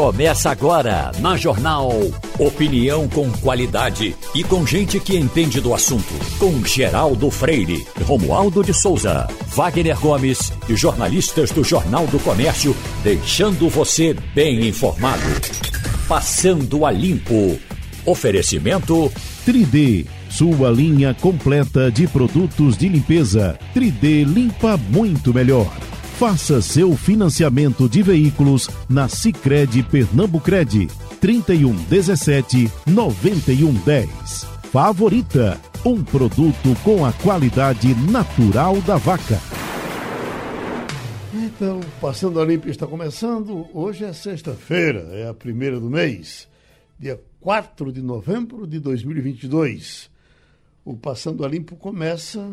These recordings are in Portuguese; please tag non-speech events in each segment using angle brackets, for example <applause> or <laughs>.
Começa agora na Jornal. Opinião com qualidade e com gente que entende do assunto. Com Geraldo Freire, Romualdo de Souza, Wagner Gomes e jornalistas do Jornal do Comércio, deixando você bem informado. Passando a Limpo. Oferecimento 3D, sua linha completa de produtos de limpeza. 3D limpa muito melhor. Faça seu financiamento de veículos na Sicredi Pernambucred 3117 9110. Favorita, um produto com a qualidade natural da vaca. Então, Passando a Limpo está começando. Hoje é sexta-feira, é a primeira do mês, dia 4 de novembro de 2022. O Passando a Limpo começa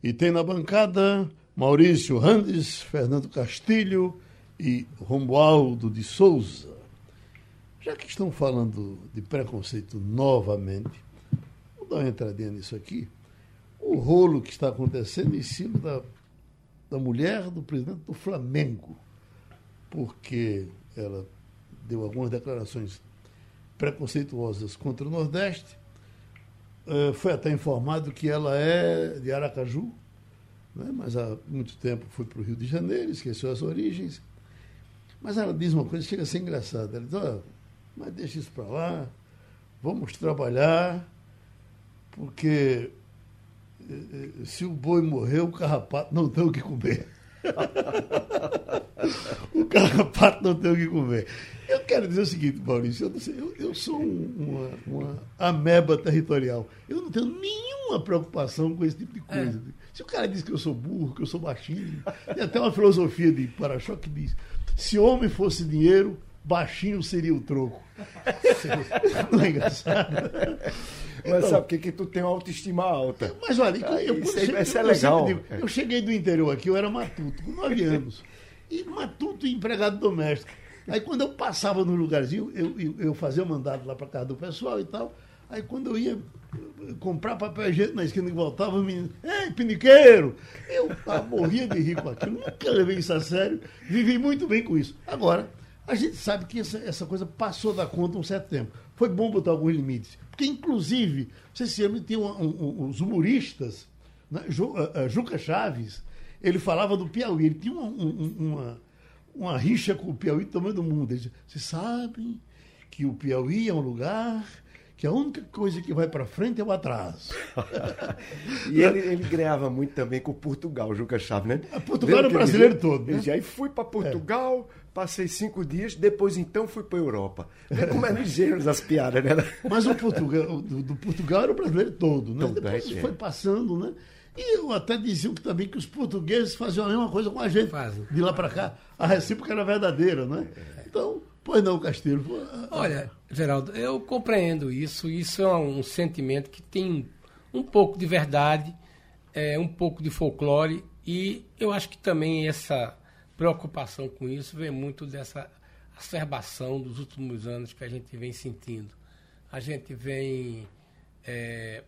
e tem na bancada Maurício Randes, Fernando Castilho e Romualdo de Souza. Já que estão falando de preconceito novamente, vou dar uma entradinha nisso aqui. O rolo que está acontecendo em cima da, da mulher do presidente do Flamengo, porque ela deu algumas declarações preconceituosas contra o Nordeste. Uh, foi até informado que ela é de Aracaju, né? mas há muito tempo foi para o Rio de Janeiro, esqueceu as origens. Mas ela diz uma coisa que chega a ser engraçada. Ela diz, oh, mas deixa isso para lá, vamos trabalhar, porque eh, eh, se o boi morreu, o carrapato não tem o que comer. <laughs> o carrapato não tem o que comer. Eu quero dizer o seguinte, Maurício, eu, sei, eu, eu sou uma, uma, ameba territorial. Eu não tenho nenhuma preocupação com esse tipo de coisa. É. Se o cara diz que eu sou burro, que eu sou baixinho, tem até uma filosofia de para-choque que diz: se homem fosse dinheiro, baixinho seria o troco. <laughs> Não é engraçado? Mas então, sabe por que, que tu tem uma autoestima alta? Mas olha, ah, eu, isso, cheguei, isso é legal. Digo, eu cheguei do interior aqui, eu era matuto, com nove anos. E matuto e empregado doméstico. Aí quando eu passava no lugarzinho, eu, eu, eu fazia o mandado lá para casa do pessoal e tal. Aí quando eu ia comprar papel higiênico na esquina e voltava, o menino, ei, piniqueiro! Eu ah, morria de rir com aquilo, nunca levei isso a sério, vivi muito bem com isso. Agora, a gente sabe que essa, essa coisa passou da conta um certo tempo. Foi bom botar alguns limites. Porque, inclusive, você se lembra, tinha um, um, uns humoristas, né? uh, uh, Juca Chaves, ele falava do Piauí, ele tinha uma, um, uma, uma rixa com o Piauí do tamanho do mundo. Ele dizia, vocês sabem que o Piauí é um lugar que a única coisa que vai para frente é o atraso. <laughs> e ele, ele ganhava muito também com Portugal, Juca Chaves, né? A Portugal era o brasileiro ele, todo. Né? E fui para Portugal, é. passei cinco dias, depois então fui para a Europa. Vê como é ligeiros as piadas, né? <laughs> Mas o Portugal, do, do Portugal era o brasileiro todo, né? depois é. foi passando, né? E eu até diziam que, também que os portugueses faziam a mesma coisa com a gente. Fazem. De lá para cá. A recíproca era verdadeira, né? Então, Pois não, Castilho. Olha, Geraldo, eu compreendo isso. Isso é um sentimento que tem um pouco de verdade, é, um pouco de folclore, e eu acho que também essa preocupação com isso vem muito dessa acerbação dos últimos anos que a gente vem sentindo. A gente vem é,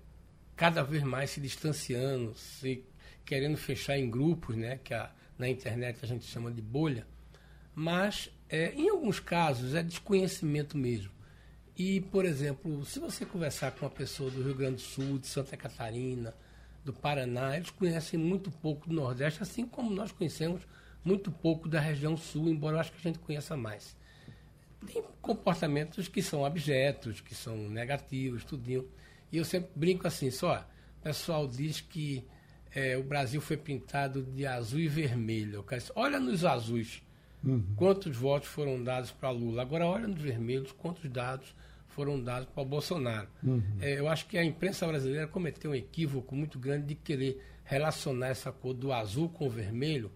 cada vez mais se distanciando, se querendo fechar em grupos, né, que a, na internet a gente chama de bolha, mas é, em alguns casos é desconhecimento mesmo. E, por exemplo, se você conversar com uma pessoa do Rio Grande do Sul, de Santa Catarina, do Paraná, eles conhecem muito pouco do Nordeste, assim como nós conhecemos muito pouco da região Sul, embora eu acho que a gente conheça mais. Tem comportamentos que são abjetos, que são negativos, tudinho. E eu sempre brinco assim, só, o pessoal diz que é, o Brasil foi pintado de azul e vermelho. Olha nos azuis Uhum. Quantos votos foram dados para Lula? Agora, olha nos vermelhos, quantos dados foram dados para o Bolsonaro. Uhum. É, eu acho que a imprensa brasileira cometeu um equívoco muito grande de querer relacionar essa cor do azul com o vermelho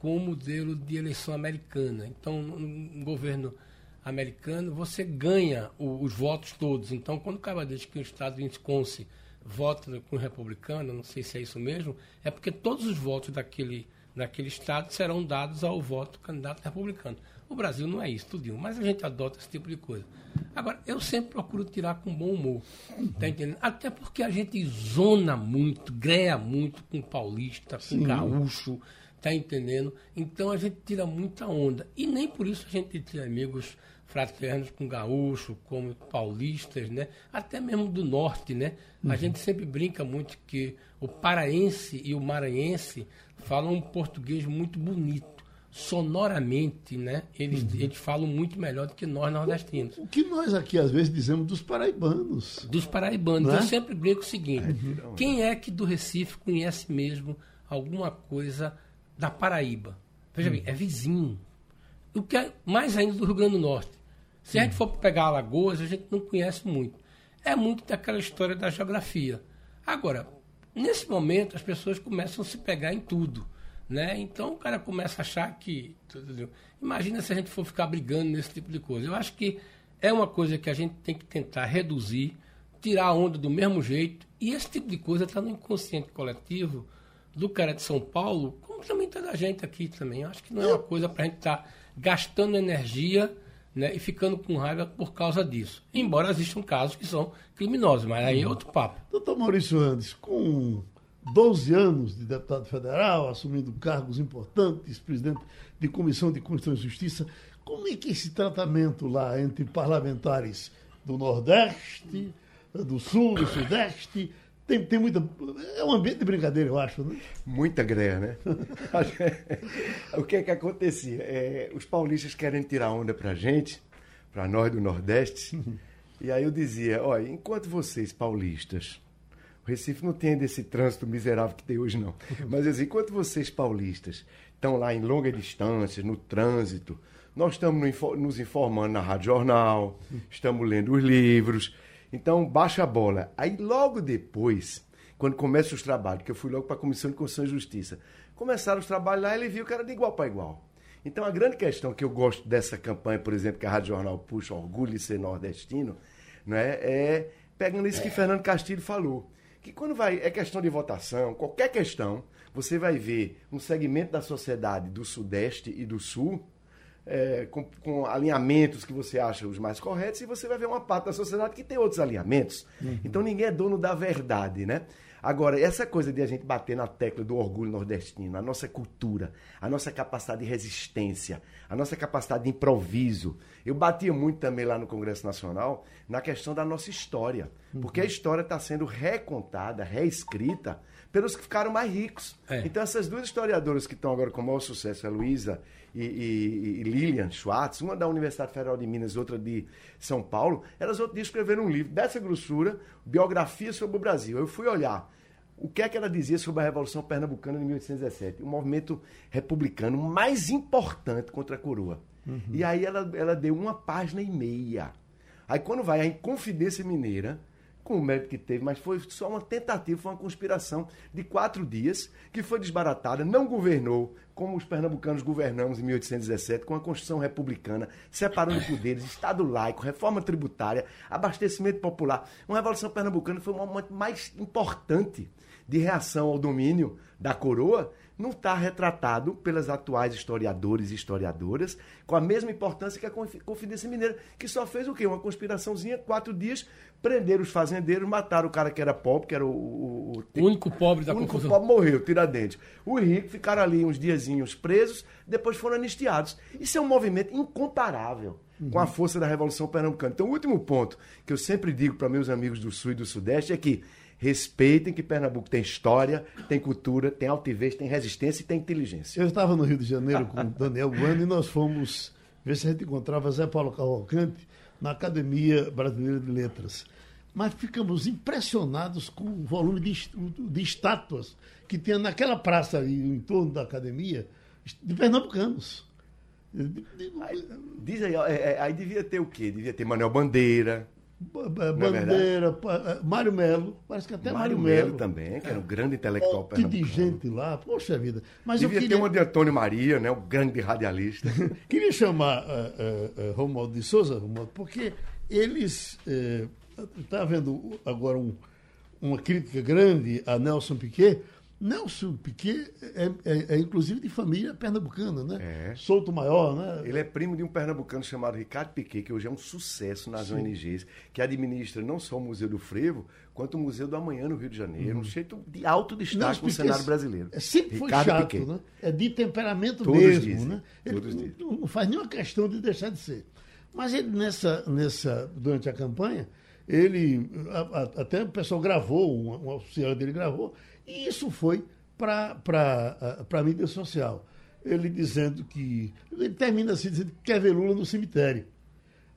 com o modelo de eleição americana. Então, no governo americano, você ganha o, os votos todos. Então, quando o cara diz que o estado de Wisconsin vota com o republicano, não sei se é isso mesmo, é porque todos os votos daquele naquele estado serão dados ao voto do candidato republicano. O Brasil não é isso, tudinho, mas a gente adota esse tipo de coisa. Agora, eu sempre procuro tirar com bom humor, tá entendendo? Até porque a gente zona muito, greia muito com paulista, com Sim. gaúcho, Tá entendendo? Então a gente tira muita onda. E nem por isso a gente tem amigos fraternos com gaúcho, como paulistas, né? Até mesmo do norte, né? Uhum. A gente sempre brinca muito que o paraense e o maranhense falam um português muito bonito sonoramente, né? Eles, uhum. eles falam muito melhor do que nós nordestinos. O, o, que nós aqui às vezes dizemos dos paraibanos. Dos paraibanos. É? Eu sempre brinco o seguinte: quem é que do Recife conhece mesmo alguma coisa da Paraíba? Veja uhum. bem, é vizinho. O que é mais ainda do Rio Grande do Norte. Se a gente for pegar Alagoas, a gente não conhece muito. É muito daquela história da geografia. Agora, nesse momento, as pessoas começam a se pegar em tudo. Né? Então o cara começa a achar que. Imagina se a gente for ficar brigando nesse tipo de coisa. Eu acho que é uma coisa que a gente tem que tentar reduzir, tirar a onda do mesmo jeito. E esse tipo de coisa está no inconsciente coletivo do cara de São Paulo, como também está da gente aqui também. Eu acho que não é uma coisa para a gente estar tá gastando energia né, e ficando com raiva por causa disso. Embora existam casos que são criminosos, mas aí é outro papo. Doutor Maurício Andes, com 12 anos de deputado federal, assumindo cargos importantes, presidente de Comissão de Constituição e Justiça. Como é que esse tratamento lá entre parlamentares do Nordeste, do Sul, do Sudeste, tem, tem muita. É um ambiente de brincadeira, eu acho, né? Muita greia, né? <laughs> o que é que acontecia? É, os paulistas querem tirar onda pra gente, pra nós do Nordeste. e aí eu dizia: olha, enquanto vocês, paulistas, Recife não tem desse trânsito miserável que tem hoje, não. Mas assim, enquanto vocês paulistas estão lá em longa distância, no trânsito, nós estamos nos informando na Rádio Jornal, estamos lendo os livros. Então, baixa a bola. Aí, logo depois, quando começam os trabalhos, que eu fui logo para a Comissão de Constituição e Justiça, começaram os trabalhos lá, ele viu que era de igual para igual. Então, a grande questão que eu gosto dessa campanha, por exemplo, que a Rádio Jornal puxa, orgulho de ser nordestino, não é, é pegando isso que Fernando Castilho falou que quando vai é questão de votação, qualquer questão, você vai ver um segmento da sociedade do Sudeste e do Sul é, com, com, alinhamentos que você acha os mais corretos e você vai ver uma parte da sociedade que tem outros alinhamentos. Uhum. Então ninguém é dono da verdade, né? Agora, essa coisa de a gente bater na tecla do orgulho nordestino, a nossa cultura, a nossa capacidade de resistência, a nossa capacidade de improviso. Eu batia muito também lá no Congresso Nacional na questão da nossa história. Porque a história está sendo recontada, reescrita pelos que ficaram mais ricos. É. Então, essas duas historiadoras que estão agora com o maior sucesso, a Luísa e, e, e, Lilian Schwartz, uma da Universidade Federal de Minas, outra de São Paulo, elas outro dia escreveram um livro dessa grossura, Biografia sobre o Brasil. Eu fui olhar o que é que ela dizia sobre a Revolução Pernambucana de 1817, o movimento republicano mais importante contra a coroa. Uhum. E aí ela, ela deu uma página e meia. Aí quando vai a Inconfidência Mineira, com o mérito que teve, mas foi só uma tentativa, foi uma conspiração de quatro dias que foi desbaratada, não governou como os pernambucanos governamos em 1817, com a Constituição Republicana, separando poderes, Estado laico, reforma tributária, abastecimento popular. Uma Revolução Pernambucana foi o momento mais importante de reação ao domínio da coroa não está retratado pelas atuais historiadores e historiadoras com a mesma importância que a Confidência Mineira, que só fez o quê? Uma conspiraçãozinha, quatro dias, prenderam os fazendeiros, mataram o cara que era pobre, que era o... O, o, o único pobre da O único confusão. pobre morreu, tiradentes. Os ricos ficaram ali uns diazinhos presos, depois foram anistiados. Isso é um movimento incomparável com a força da Revolução Pernambucana. Então, o último ponto que eu sempre digo para meus amigos do Sul e do Sudeste é que respeitem que Pernambuco tem história, tem cultura, tem altivez, tem resistência e tem inteligência. Eu estava no Rio de Janeiro com o Daniel Bueno e nós fomos ver se a gente encontrava Zé Paulo Cavalcante na Academia Brasileira de Letras. Mas ficamos impressionados com o volume de, de estátuas que tinha naquela praça ali, em torno da academia, de pernambucanos. Aí, diz aí, é, é, aí devia ter o quê? Devia ter Manuel Bandeira, Bandeira, é, Mário Melo, parece que até Mário, Mário Melo também, que era um grande intelectual Que de gente lá, poxa vida. Mas Devia eu queria... ter uma de Antônio Maria, né, o grande radialista. <laughs> queria chamar uh, uh, Romualdo de Souza, Romualdo, porque eles. Está uh, havendo agora um, uma crítica grande a Nelson Piquet, Nelson Piquet é, é, é, inclusive de família pernambucana, né? É. Souto Maior, né? Ele é primo de um pernambucano chamado Ricardo Piquet, que hoje é um sucesso nas Sim. ONGs, que administra não só o Museu do Frevo, quanto o Museu do Amanhã no Rio de Janeiro. Uhum. Um jeito de alto destaque no cenário brasileiro. É, sempre Ricardo foi chato, Piquet. né? É de temperamento Todos mesmo, dizem. né? Ele Todos não, dizem. não faz nenhuma questão de deixar de ser. Mas ele, nessa, nessa, durante a campanha, ele, a, a, até o pessoal gravou, um, um auxiliar dele gravou, e isso foi para a mídia social. Ele dizendo que. Ele termina assim dizendo que quer ver Lula no cemitério.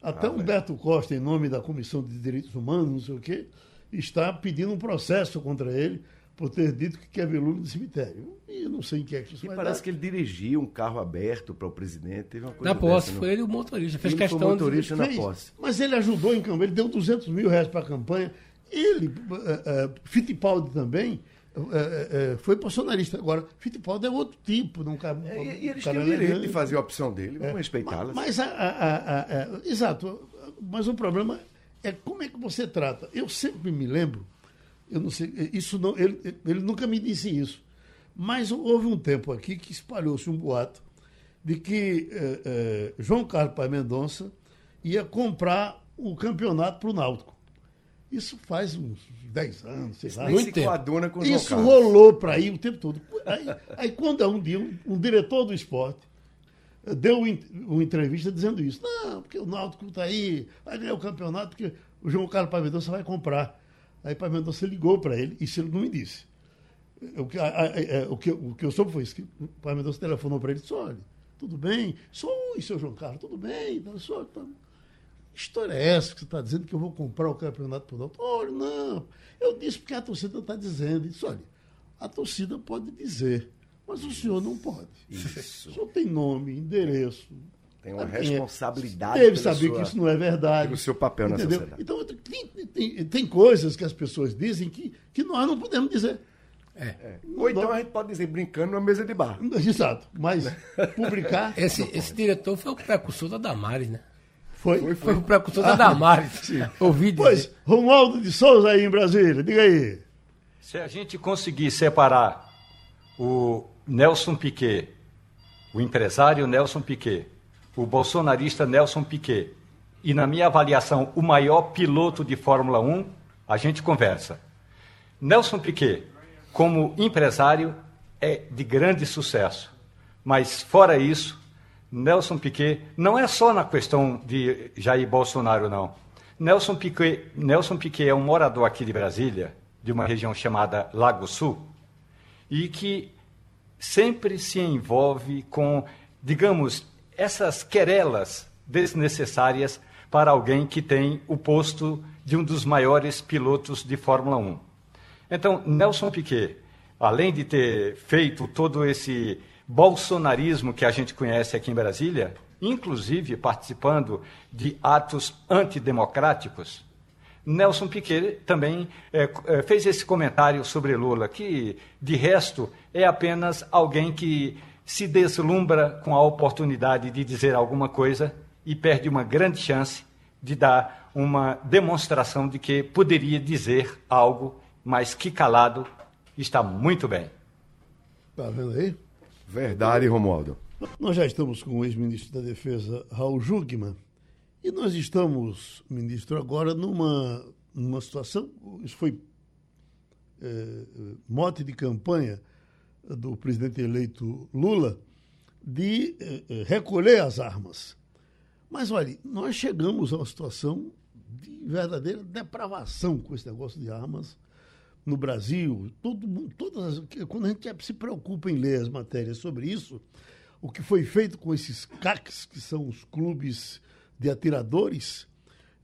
Até ah, Humberto Costa, em nome da Comissão de Direitos Humanos, não sei o quê, está pedindo um processo contra ele por ter dito que quer ver Lula no cemitério. E eu não sei em que é que isso e vai parece dar. que ele dirigia um carro aberto para o presidente. Teve uma coisa na posse, dessa, foi ele o motorista. Fez ele questão foi motorista de... na fez, posse. Mas ele ajudou em campanha, ele deu 200 mil reais para a campanha. Ele, uh, uh, Fittipaldi também, uh, foi bolsonarista. Agora, Fittipaldi é outro tipo. Não, é, e, eles têm o direito de fazer a opção dele, vamos é, respeitá-la. Mas, mas a, a, a, exato, mas o problema é como é que você trata. Eu sempre me lembro, eu não sei, isso não, ele, ele nunca me disse isso, mas houve um tempo aqui que espalhou-se um boato de que eh, João Carlos Pai Mendonça ia comprar o campeonato para o Náutico. Isso faz uns 10 anos, sei lá. Muito tempo. Com Isso rolou para aí o tempo todo. Aí, aí quando um dia um, um diretor do esporte deu uma entrevista dizendo isso. Não, porque o Náutico está aí, vai ganhar o campeonato, porque o João Carlos Pai Mendonça vai comprar. Aí Pai Mendonça ligou para ele, isso ele não me disse. O que, a, a, a, é, o que, o que eu soube foi isso, que o Pai Mendonça telefonou para ele e disse, olha, tudo bem? Sou, e seu João Carlos, tudo bem? Só, tá. Que história é essa que você está dizendo que eu vou comprar o campeonato por Náutico? Olha, não, eu disse porque a torcida está dizendo. Disse, olha, a torcida pode dizer, mas o senhor não pode. Isso. O senhor tem nome, endereço. Tem uma responsabilidade. Deve saber sua, que isso não é verdade. O seu papel entendeu? na sociedade. Então, tem, tem, tem, coisas que as pessoas dizem que, que nós não podemos dizer. É. É. Ou então a gente pode dizer brincando numa mesa de bar. Exato. Mas <laughs> publicar. esse, esse diretor foi o precursor da Damares, né? Foi? Foi, foi o precursor da Damares. Ouvi dizer. Pois, Romualdo de Souza aí em Brasília, diga aí. Se a gente conseguir separar o Nelson Piquet, o empresário Nelson Piquet, o bolsonarista Nelson Piquet, e, na minha avaliação, o maior piloto de Fórmula 1, a gente conversa. Nelson Piquet, como empresário, é de grande sucesso. Mas, fora isso, Nelson Piquet não é só na questão de Jair Bolsonaro, não. Nelson Piquet, Nelson Piquet é um morador aqui de Brasília, de uma região chamada Lago Sul, e que sempre se envolve com, digamos, essas querelas desnecessárias para alguém que tem o posto de um dos maiores pilotos de Fórmula 1. Então, Nelson Piquet, além de ter feito todo esse bolsonarismo que a gente conhece aqui em Brasília, inclusive participando de atos antidemocráticos, Nelson Piquet também é, é, fez esse comentário sobre Lula, que, de resto, é apenas alguém que se deslumbra com a oportunidade de dizer alguma coisa e perde uma grande chance de dar uma demonstração de que poderia dizer algo, mas que calado está muito bem. Está vendo aí? Verdade, Romualdo. Nós já estamos com o ex-ministro da Defesa, Raul Jugman, e nós estamos, ministro, agora numa, numa situação, isso foi é, mote de campanha do presidente eleito Lula, de é, recolher as armas. Mas olha, nós chegamos a uma situação de verdadeira depravação com esse negócio de armas no Brasil. Todo mundo, todas as, quando a gente se preocupa em ler as matérias sobre isso, o que foi feito com esses CACs, que são os clubes de atiradores,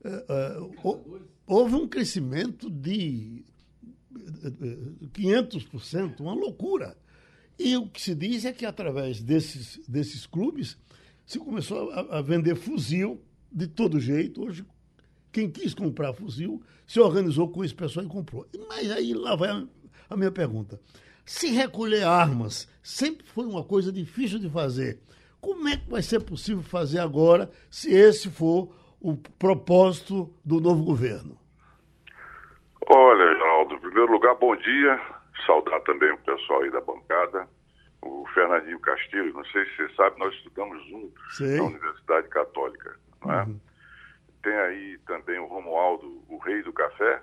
uh, uh, houve um crescimento de 500%, uma loucura. E o que se diz é que através desses, desses clubes se começou a, a vender fuzil de todo jeito. Hoje, quem quis comprar fuzil se organizou com esse pessoal e comprou. Mas aí lá vai a, a minha pergunta. Se recolher armas sempre foi uma coisa difícil de fazer, como é que vai ser possível fazer agora, se esse for o propósito do novo governo? Olha, Geraldo, em primeiro lugar, bom dia. saudar também o pessoal aí da bancada, o Fernandinho Castilho, não sei se você sabe, nós estudamos juntos Sim. na Universidade Católica, não é? Uhum. Tem aí também o Romualdo, o rei do café,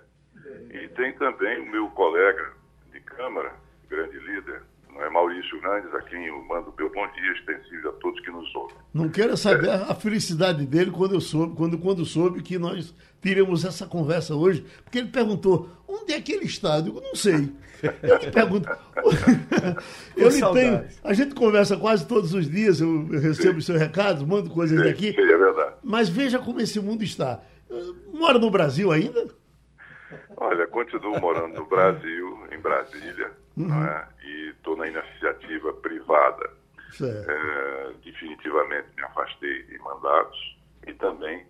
e tem também o meu colega de Câmara, grande líder, é Maurício Randes, a quem eu mando meu bom dia extensivo a todos que nos ouvem. Não quero saber é. a felicidade dele quando eu soube, quando, quando soube que nós teríamos essa conversa hoje, porque ele perguntou onde é que ele está? Eu digo, não sei. Eu me pergunto. <laughs> eu lhe tenho. A gente conversa quase todos os dias, eu recebo os seus recados, mando coisas Sim, daqui. Sim, é verdade. Mas veja como esse mundo está. Mora no Brasil ainda? Olha, continuo morando no Brasil, em Brasília, uhum. é? e estou na iniciativa privada. É, definitivamente me afastei de mandatos e também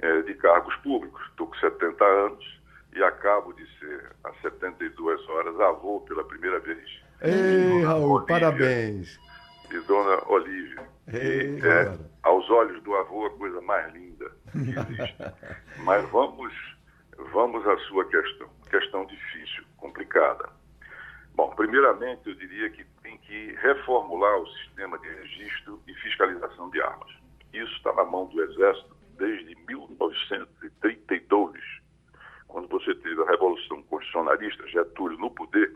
é, de cargos públicos. Estou com 70 anos e acabo de ser, às 72 horas, avô pela primeira vez. Ei, Raul, Olívia, parabéns. E dona Olívia. Ei, e, é, aos olhos do avô, a coisa mais linda que existe. <laughs> Mas vamos Vamos à sua questão. Questão difícil, complicada. Bom, primeiramente eu diria que tem que reformular o sistema de registro e fiscalização de armas. Isso está na mão do Exército desde 1932, quando você teve a Revolução Constitucionalista, Getúlio no poder,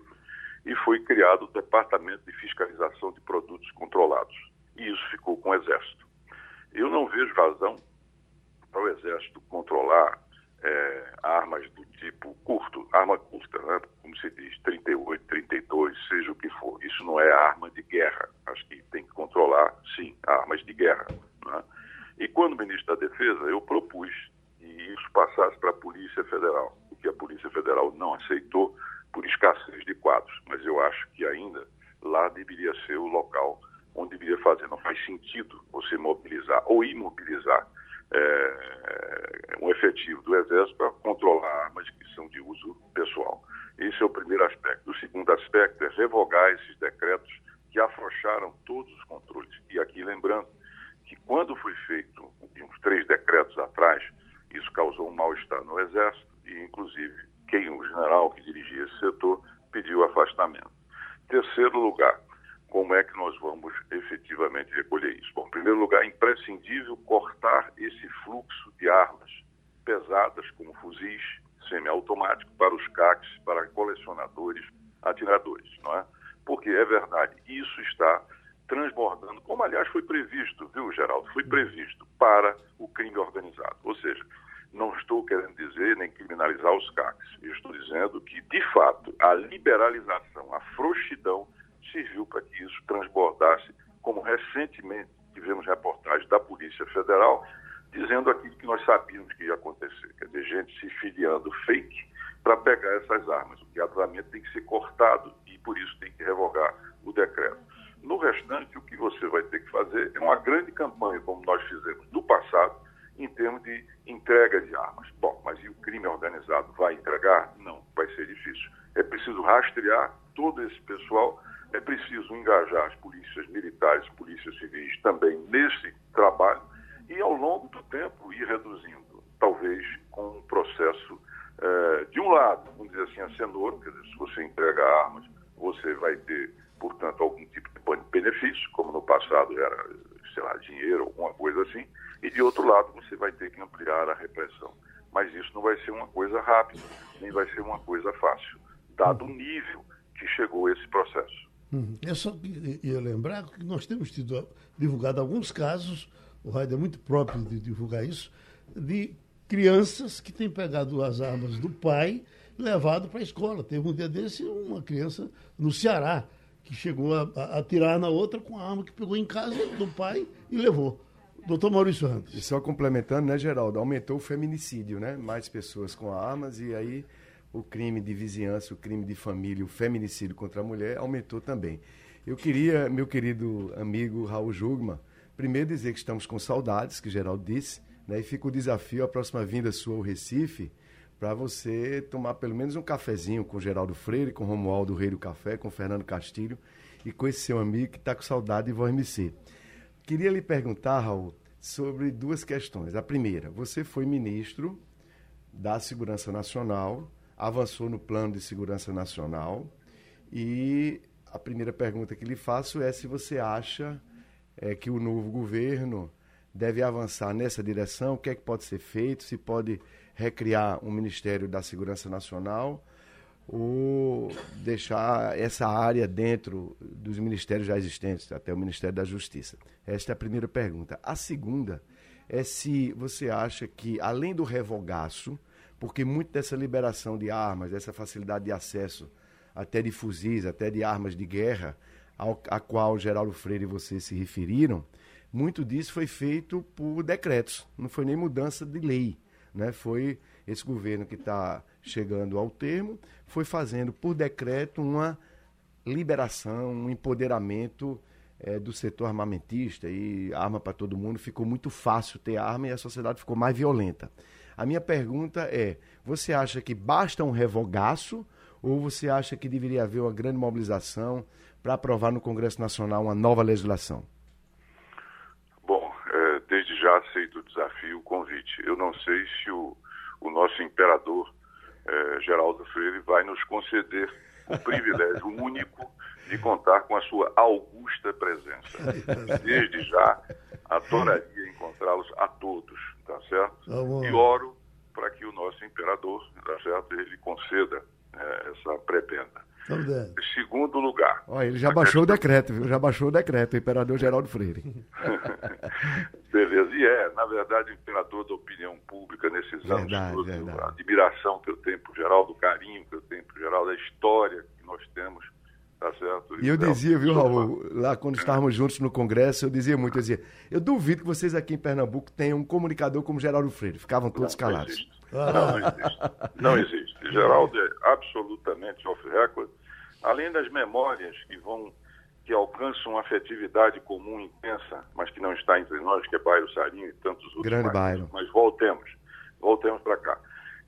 e foi criado o Departamento de Fiscalização de Produtos Controlados. E isso ficou com o Exército. Eu não vejo razão para o Exército controlar é, armas do tipo curto, arma curta, né? como se diz, 38, 32, seja o que for. Isso não é arma de guerra. Acho que tem que controlar, sim, armas de guerra. Né? E quando ministro da Defesa, eu propus isso passasse para a Polícia Federal, o que a Polícia Federal não aceitou por escassez de quadros. Mas eu acho que ainda lá deveria ser o local onde deveria fazer. Não faz sentido você mobilizar ou imobilizar é, um efetivo do Exército para controlar armas que são de uso pessoal. Esse é o primeiro aspecto. O segundo aspecto é revogar esses decretos que afrouxaram todos os controles. E aqui lembrando que quando foi feito uns três decretos atrás, isso causou um mal-estar no Exército e, inclusive, quem o general que dirigia esse setor pediu afastamento. Terceiro lugar, como é que nós vamos efetivamente recolher isso? Bom, em primeiro lugar, é imprescindível cortar esse fluxo de armas pesadas, como fuzis semiautomáticos, para os CACs, para colecionadores, atiradores, não é? Porque é verdade, isso está transbordando, como aliás foi previsto, viu, Geraldo? Foi previsto para o crime organizado. Ou seja, não estou querendo dizer nem criminalizar os CACs. Eu estou dizendo que, de fato, a liberalização, a frouxidão serviu para que isso transbordasse, como recentemente tivemos reportagens da Polícia Federal dizendo aquilo que nós sabíamos que ia acontecer, quer dizer, gente se filiando fake para pegar essas armas. O teatramento tem que ser cortado e por isso tem que revogar o decreto. No restante, o que você vai ter que fazer é uma grande campanha, como nós fizemos no passado, em termos de entrega de armas. Bom, mas e o crime organizado vai entregar? Não, vai ser difícil. É preciso rastrear todo esse pessoal é preciso engajar as polícias militares, polícias civis também nesse trabalho e, ao longo do tempo, ir reduzindo, talvez com um processo, eh, de um lado, vamos dizer assim, a cenoura, quer dizer, se você entrega armas, você vai ter, portanto, algum tipo de benefício, como no passado era, sei lá, dinheiro, alguma coisa assim, e, de outro lado, você vai ter que ampliar a repressão. Mas isso não vai ser uma coisa rápida, nem vai ser uma coisa fácil, dado o nível que chegou esse processo. Uhum. Eu só ia lembrar que nós temos tido divulgado alguns casos, o Raid é muito próprio de divulgar isso, de crianças que têm pegado as armas do pai e levado para a escola. Teve um dia desse uma criança no Ceará que chegou a, a atirar na outra com a arma que pegou em casa do pai e levou. Doutor Maurício Ramos. E só complementando, né, Geraldo? Aumentou o feminicídio, né? Mais pessoas com armas e aí o crime de vizinhança, o crime de família, o feminicídio contra a mulher aumentou também. Eu queria, meu querido amigo Raul Jugman, primeiro dizer que estamos com saudades, que Geraldo disse, né? e fica o desafio, a próxima vinda sua ao Recife, para você tomar pelo menos um cafezinho com Geraldo Freire, com Romualdo Rei do Café, com Fernando Castilho e com esse seu amigo que está com saudade de Voz MC. Queria lhe perguntar, Raul, sobre duas questões. A primeira, você foi ministro da Segurança Nacional avançou no plano de segurança nacional E a primeira pergunta que lhe faço é se você acha é, que o novo governo deve avançar nessa direção, o que é que pode ser feito, se pode recriar um Ministério da Segurança Nacional ou deixar essa área dentro dos ministérios já existentes, até o Ministério da Justiça. Esta é a primeira pergunta. A segunda é se você acha que, além do revogaço, porque muito dessa liberação de armas, dessa facilidade de acesso até de fuzis, até de armas de guerra, ao, a qual Geraldo Freire e você se referiram, muito disso foi feito por decretos, não foi nem mudança de lei. Né? Foi esse governo que está chegando ao termo, foi fazendo por decreto uma liberação, um empoderamento é, do setor armamentista e arma para todo mundo. Ficou muito fácil ter arma e a sociedade ficou mais violenta. A minha pergunta é: você acha que basta um revogaço ou você acha que deveria haver uma grande mobilização para aprovar no Congresso Nacional uma nova legislação? Bom, é, desde já aceito o desafio, o convite. Eu não sei se o, o nosso imperador é, Geraldo Freire vai nos conceder o privilégio único de contar com a sua augusta presença. Desde já, adoraria encontrá-los a todos, tá certo? Tá e oro para que o nosso imperador, tá certo, ele conceda é, essa prebenda. Segundo lugar. Olha, ele já baixou o decreto, viu? Já baixou o decreto, o imperador Geraldo Freire. <laughs> Beleza. E é, na verdade, o imperador da opinião pública nesses verdade, anos todos, verdade. a admiração que eu tenho por Geraldo, o carinho que eu tenho por Geraldo, a história que nós temos Tá certo? E eu dizia, viu, Raul, lá quando estávamos juntos no Congresso, eu dizia muito, eu dizia, eu duvido que vocês aqui em Pernambuco tenham um comunicador como Geraldo Freire. Ficavam todos não, calados. Não, não existe. Não existe. Geraldo é absolutamente off-record, além das memórias que vão que alcançam uma afetividade comum intensa, mas que não está entre nós, que é Bairro Sarinho e tantos outros. Grande. Bairro. Mas voltemos, voltemos para cá.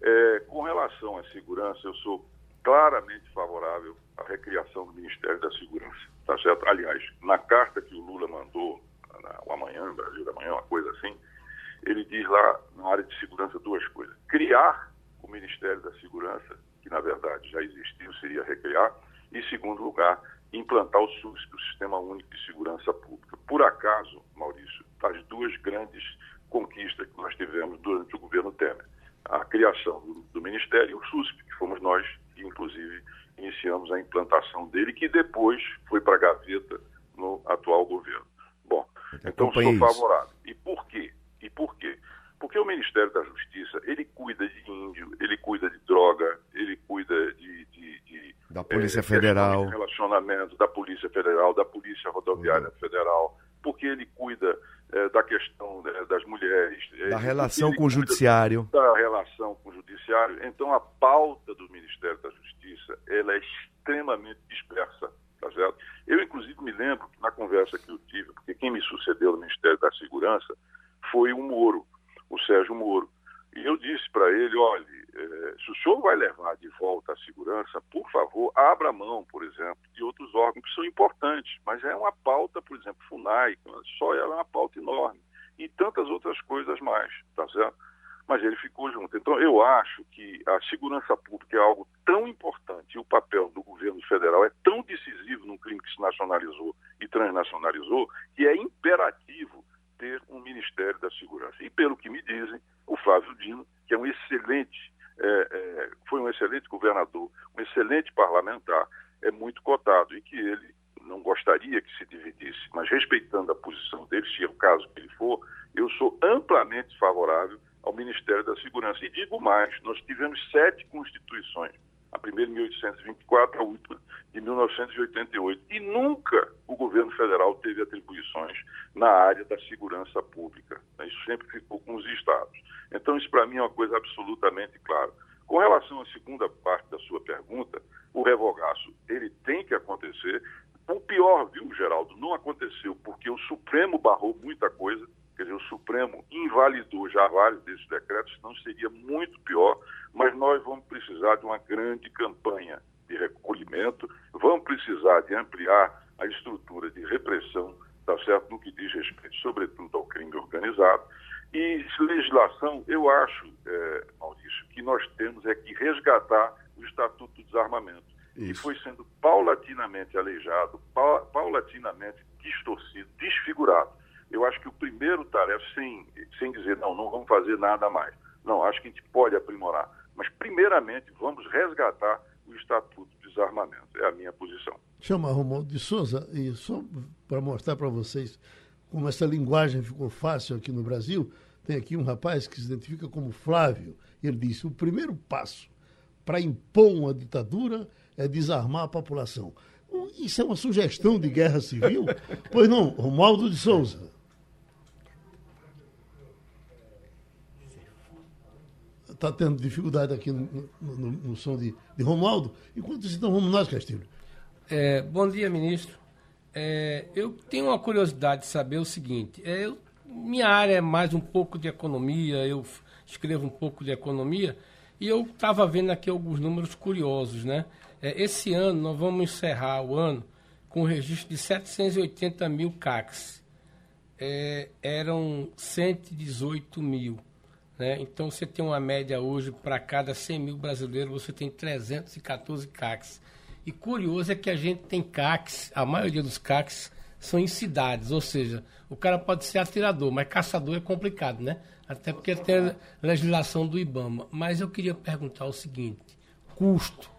É, com relação à segurança, eu sou claramente favorável à recriação do Ministério da Segurança. Tá certo? Aliás, na carta que o Lula mandou, na, o Amanhã, Brasil da Manhã, uma coisa assim, ele diz lá, na área de segurança, duas coisas. Criar o Ministério da Segurança, que na verdade já existiu, seria recriar, e, segundo lugar, implantar o SUSP, o Sistema Único de Segurança Pública. Por acaso, Maurício, as duas grandes conquistas que nós tivemos durante o governo Temer, a criação do, do Ministério e o SUSP, que fomos nós que inclusive iniciamos a implantação dele, que depois foi para a gaveta no atual governo. Bom, então sou favorável. E por quê? E por quê? Porque o Ministério da Justiça, ele cuida de índio, ele cuida de droga, ele cuida de... de, de da Polícia é, Federal. De relacionamento da Polícia Federal, da Polícia Rodoviária uhum. Federal, porque ele cuida é, da questão né, das mulheres. Da relação com o Judiciário. Da relação com o Judiciário. Então, a pauta do Ministério da Justiça ela é extremamente dispersa. Tá certo? Eu, inclusive, me lembro que na conversa que eu tive, porque quem me sucedeu no Ministério da Segurança foi o Moro, o Sérgio Moro. E eu disse para ele: olha, é, se o senhor vai levar de volta a segurança, por favor, abra mão, por exemplo, de outros órgãos que são importantes, mas é uma pauta, por exemplo, FUNAI, só ela é uma pauta enorme, e tantas outras coisas mais, tá certo? Mas ele ficou junto. Então, eu acho que a segurança pública é algo tão importante e o papel do governo federal é tão decisivo num crime que se nacionalizou e transnacionalizou, que é imperativo ter um Ministério da Segurança. E pelo que me dizem, o Flávio Dino, que é um excelente é, é, foi um excelente governador, um excelente parlamentar, é muito cotado e que ele não gostaria que se dividisse, mas respeitando a posição dele, se é o caso que ele for, eu sou amplamente favorável ao Ministério da Segurança. E digo mais, nós tivemos sete constituições, a primeira em 1824, a última de 1988, e nunca o governo federal teve atribuições na área da segurança pública. Isso sempre ficou com os estados. Então, isso para mim é uma coisa absolutamente clara. Com relação à segunda parte da sua pergunta, o revogaço, ele tem que acontecer. O pior, viu, Geraldo, não aconteceu porque o Supremo barrou muita coisa, quer dizer, o Supremo invalidou já vários desses decretos, não seria muito pior, mas nós vamos precisar de uma grande campanha de recolhimento, vamos precisar de ampliar a estrutura de repressão, tá certo, no que diz respeito, sobretudo, ao crime organizado, e legislação, eu acho, é, Maurício, que nós temos é que resgatar o Estatuto do Desarmamento. Isso. e foi sendo paulatinamente aleijado, paulatinamente distorcido, desfigurado. Eu acho que o primeiro tarefa, sem, sem dizer, não, não vamos fazer nada mais. Não, acho que a gente pode aprimorar. Mas, primeiramente, vamos resgatar o Estatuto de Desarmamento. É a minha posição. Chama Romualdo de Souza, e só para mostrar para vocês como essa linguagem ficou fácil aqui no Brasil, tem aqui um rapaz que se identifica como Flávio. Ele disse: o primeiro passo para impor uma ditadura é desarmar a população. Isso é uma sugestão de guerra civil? <laughs> pois não, Romualdo de Souza. Está tendo dificuldade aqui no, no, no som de, de, Romualdo. Enquanto isso, então vamos nós, Castilho. É, bom dia, ministro. É, eu tenho uma curiosidade de saber o seguinte. É, eu, minha área é mais um pouco de economia, eu escrevo um pouco de economia, e eu estava vendo aqui alguns números curiosos, né? É, esse ano, nós vamos encerrar o ano com um registro de 780 mil CACs. É, eram 118 mil. Né? Então, você tem uma média hoje, para cada 100 mil brasileiros, você tem 314 CACs. E curioso é que a gente tem CACs, a maioria dos CACs são em cidades, ou seja, o cara pode ser atirador, mas caçador é complicado, né? Até porque tem a legislação do IBAMA. Mas eu queria perguntar o seguinte: custo.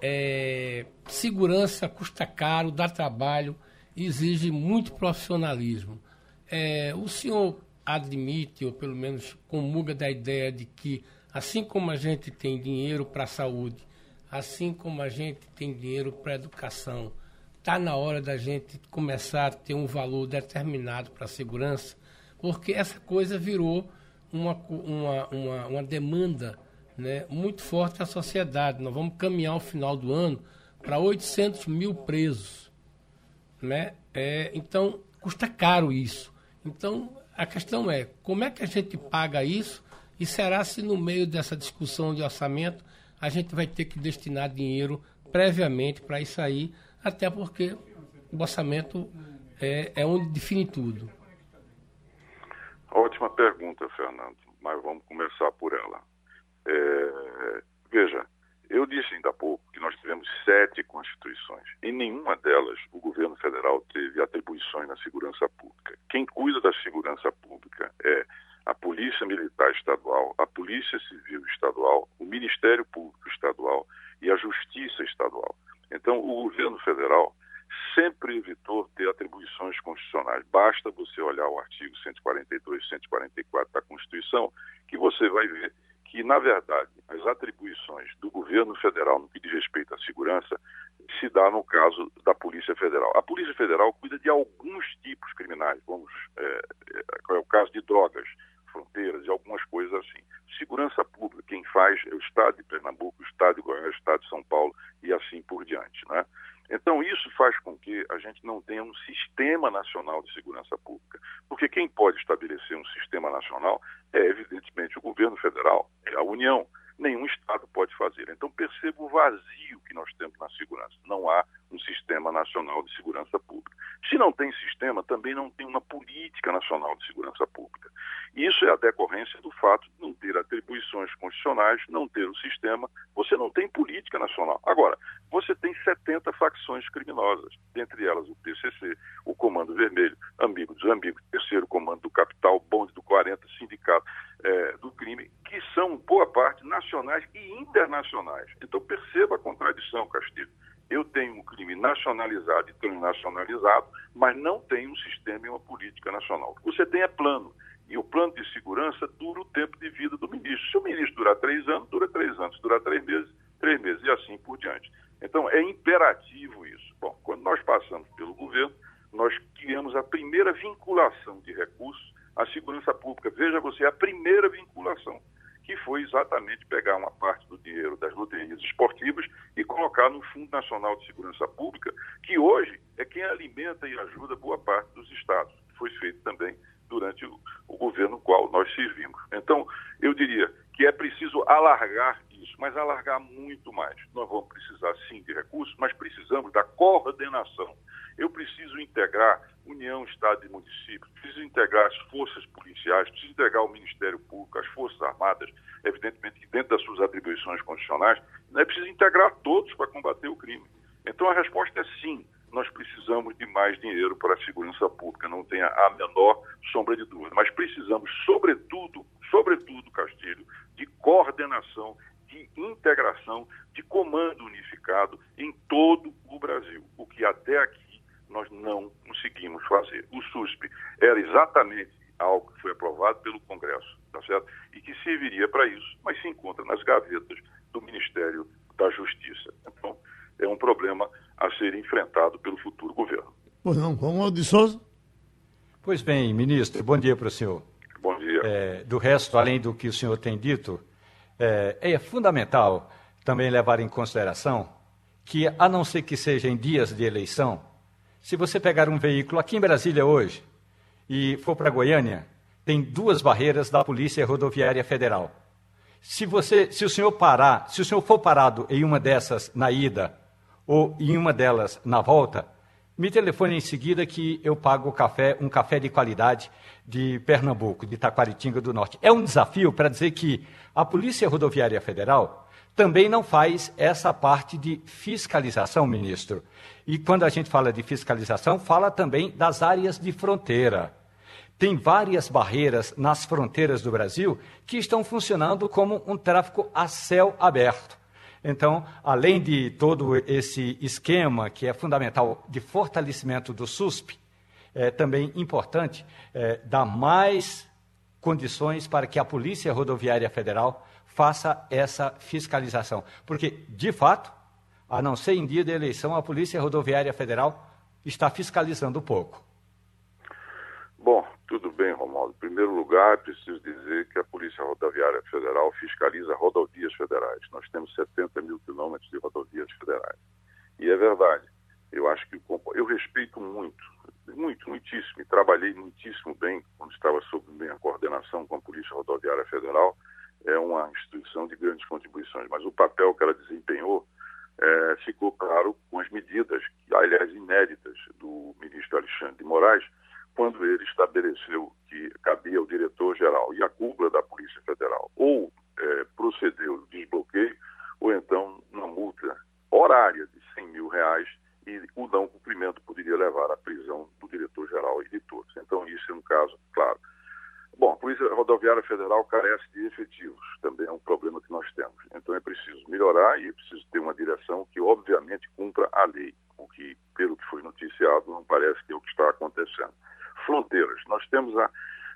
É, segurança custa caro, dá trabalho, exige muito profissionalismo. É, o senhor admite, ou pelo menos comunga da ideia de que, assim como a gente tem dinheiro para a saúde, assim como a gente tem dinheiro para a educação, está na hora da gente começar a ter um valor determinado para a segurança, porque essa coisa virou uma, uma, uma, uma demanda né, muito forte da sociedade. Nós vamos caminhar ao final do ano para 800 mil presos. Né? É, então, custa caro isso. Então, a questão é, como é que a gente paga isso? E será se no meio dessa discussão de orçamento a gente vai ter que destinar dinheiro previamente para isso aí, até porque o orçamento é, é onde define tudo. Ótima pergunta, Fernando, mas vamos começar por ela. É, veja, eu disse ainda há pouco que nós tivemos sete constituições. Em nenhuma delas o governo federal teve atribuições na segurança pública. Quem cuida da segurança pública é a Polícia Militar Estadual, a Polícia Civil Estadual, o Ministério Público Estadual e a Justiça Estadual. Então, o governo federal sempre evitou ter atribuições constitucionais. Basta você olhar o artigo 142 e 144 da Constituição, que você vai ver que, na verdade, as atribuições do governo federal no que diz respeito à segurança se dá no caso da Polícia Federal. A Polícia Federal cuida de alguns tipos criminais, vamos, é, é, é o caso de drogas, fronteiras e algumas coisas assim. Segurança pública, quem faz é o Estado de Pernambuco, o Estado de Goiás, o Estado de São Paulo e assim por diante. Né? Então, isso faz com que a gente não tenha um sistema nacional de segurança pública. Porque quem pode estabelecer um sistema nacional é, evidentemente, o governo federal, é a União. Nenhum Estado pode fazer. Então, perceba o vazio que nós temos na segurança. Não há um sistema nacional de segurança pública. Se não tem sistema, também não tem uma política nacional de segurança pública. Isso é a decorrência do fato de não ter atribuições constitucionais, não ter o sistema, você não tem política nacional. Agora, você tem 70 facções criminosas, dentre elas o PCC, o Comando Vermelho, Amigo dos Amigos, Terceiro Comando do Capital, Bonde do 40, Sindicato é, do Crime, que são, boa parte, nacionais e internacionais. Então, perceba a contradição, Castilho. Eu tenho um crime nacionalizado e transnacionalizado, mas não tenho um sistema e uma política nacional. O que você tem é plano. E o plano de segurança dura o tempo de vida do ministro. Se o ministro durar três anos, dura três anos. Se durar três meses, três meses. E assim por diante. Então, é imperativo isso. Bom, quando nós passamos pelo governo, nós criamos a primeira vinculação de recursos à segurança pública. Veja você, a primeira vinculação que foi exatamente pegar uma parte do dinheiro das loterias esportivas e colocar no Fundo Nacional de Segurança Pública, que hoje é quem alimenta e ajuda boa parte dos estados. Foi feito também durante o, governo qual nós servimos. Então, eu diria que é preciso alargar isso, mas alargar muito mais. Nós vamos precisar sim de recursos, mas precisamos da coordenação Eu preciso integrar União, Estado e municípios, preciso integrar as forças policiais, preciso integrar o Ministério Público, as Forças Armadas, evidentemente que dentro das suas atribuições constitucionais, é preciso integrar todos para combater o crime. Então a resposta é sim nós precisamos de mais dinheiro para a segurança pública, não tenha a menor sombra de dúvida. Mas precisamos, sobretudo, sobretudo, Castilho, de coordenação, de integração, de comando unificado em todo o Brasil, o que até aqui nós não conseguimos fazer. O SUSP era exatamente algo que foi aprovado pelo Congresso, tá certo? E que serviria para isso, mas se encontra nas gavetas do Ministério da Justiça. Então, é um problema a ser enfrentado pelo futuro governo. Pois não, Romualdo de Souza. Pois bem, ministro, bom dia para o senhor. Bom dia. É, do resto, além do que o senhor tem dito, é, é fundamental também levar em consideração que, a não ser que seja em dias de eleição, se você pegar um veículo aqui em Brasília hoje e for para Goiânia, tem duas barreiras da Polícia Rodoviária Federal. Se você, se o senhor parar, se o senhor for parado em uma dessas na ida ou em uma delas na volta, me telefone em seguida que eu pago café, um café de qualidade de Pernambuco, de Taquaritinga do Norte. É um desafio para dizer que a Polícia Rodoviária Federal também não faz essa parte de fiscalização, ministro. E quando a gente fala de fiscalização, fala também das áreas de fronteira. Tem várias barreiras nas fronteiras do Brasil que estão funcionando como um tráfico a céu aberto. Então, além de todo esse esquema que é fundamental de fortalecimento do SUSP, é também importante é, dar mais condições para que a Polícia Rodoviária Federal faça essa fiscalização. Porque, de fato, a não ser em dia de eleição, a Polícia Rodoviária Federal está fiscalizando pouco. Bom, tudo bem, Romualdo. Em primeiro lugar, preciso dizer que a Polícia Rodoviária Federal fiscaliza rodovias federais. Nós temos 70 mil quilômetros de rodovias federais. E é verdade. Eu acho que eu respeito muito, muito, muitíssimo, e trabalhei muitíssimo bem quando estava sob minha coordenação com a Polícia Rodoviária Federal. É uma instituição de grandes contribuições, mas o papel que ela desempenhou é, ficou claro com as medidas, aliás, inéditas, do ministro Alexandre de Moraes, quando ele estabeleceu que cabia ao diretor-geral e à cúpula da Polícia Federal ou é, procedeu o desbloqueio, ou então uma multa horária de 100 mil reais e o não cumprimento poderia levar à prisão do diretor-geral e de todos. Então, isso é um caso claro. Bom, a Polícia Rodoviária Federal carece de efetivos, também é um problema que nós temos. Então, é preciso melhorar e é preciso ter uma direção que, obviamente, cumpra a lei, o que, pelo que foi noticiado, não parece que é o que está acontecendo fronteiras. Nós temos a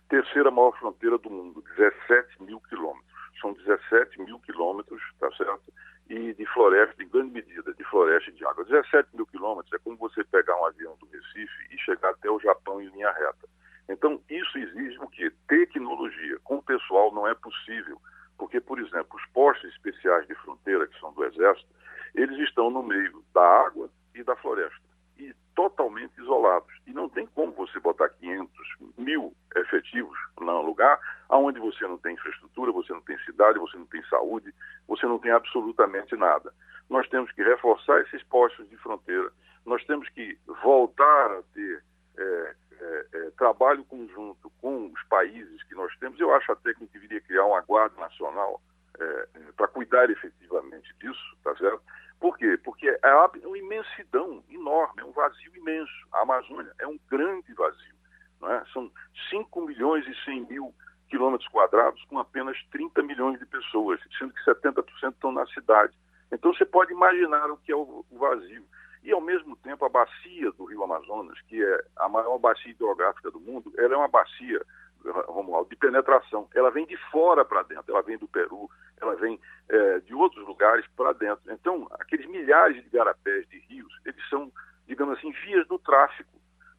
terceira maior fronteira do mundo, 17 mil quilômetros. São 17 mil quilômetros, tá certo? E de floresta, em grande medida, de floresta e de água. 17 mil quilômetros é como você pegar um avião do Recife e chegar até o Japão em linha reta. Então, isso exige o quê? Tecnologia. Com o pessoal não é possível. Porque, por exemplo, os postos especiais de fronteira, que são do Exército, eles estão no meio da água e da floresta e totalmente isolados. E não tem como você botar 500 mil efetivos num lugar onde você não tem infraestrutura, você não tem cidade, você não tem saúde, você não tem absolutamente nada. Nós temos que reforçar esses postos de fronteira, nós temos que voltar a ter é, é, é, trabalho conjunto com os países que nós temos. Eu acho até que a gente deveria criar uma guarda nacional é, é, para cuidar efetivamente disso, tá certo? Por quê? Porque é uma imensidão enorme, é um vazio imenso. A Amazônia é um grande vazio. É? São 5 milhões e 100 mil quilômetros quadrados com apenas 30 milhões de pessoas, sendo que 70% estão na cidade. Então você pode imaginar o que é o vazio. E, ao mesmo tempo, a bacia do Rio Amazonas, que é a maior bacia hidrográfica do mundo, ela é uma bacia Romualdo, de penetração. Ela vem de fora para dentro, ela vem do Peru, ela vem é, de outros lugares para dentro. Então, aqueles milhares de garapés, de rios, eles são, digamos assim, vias do tráfico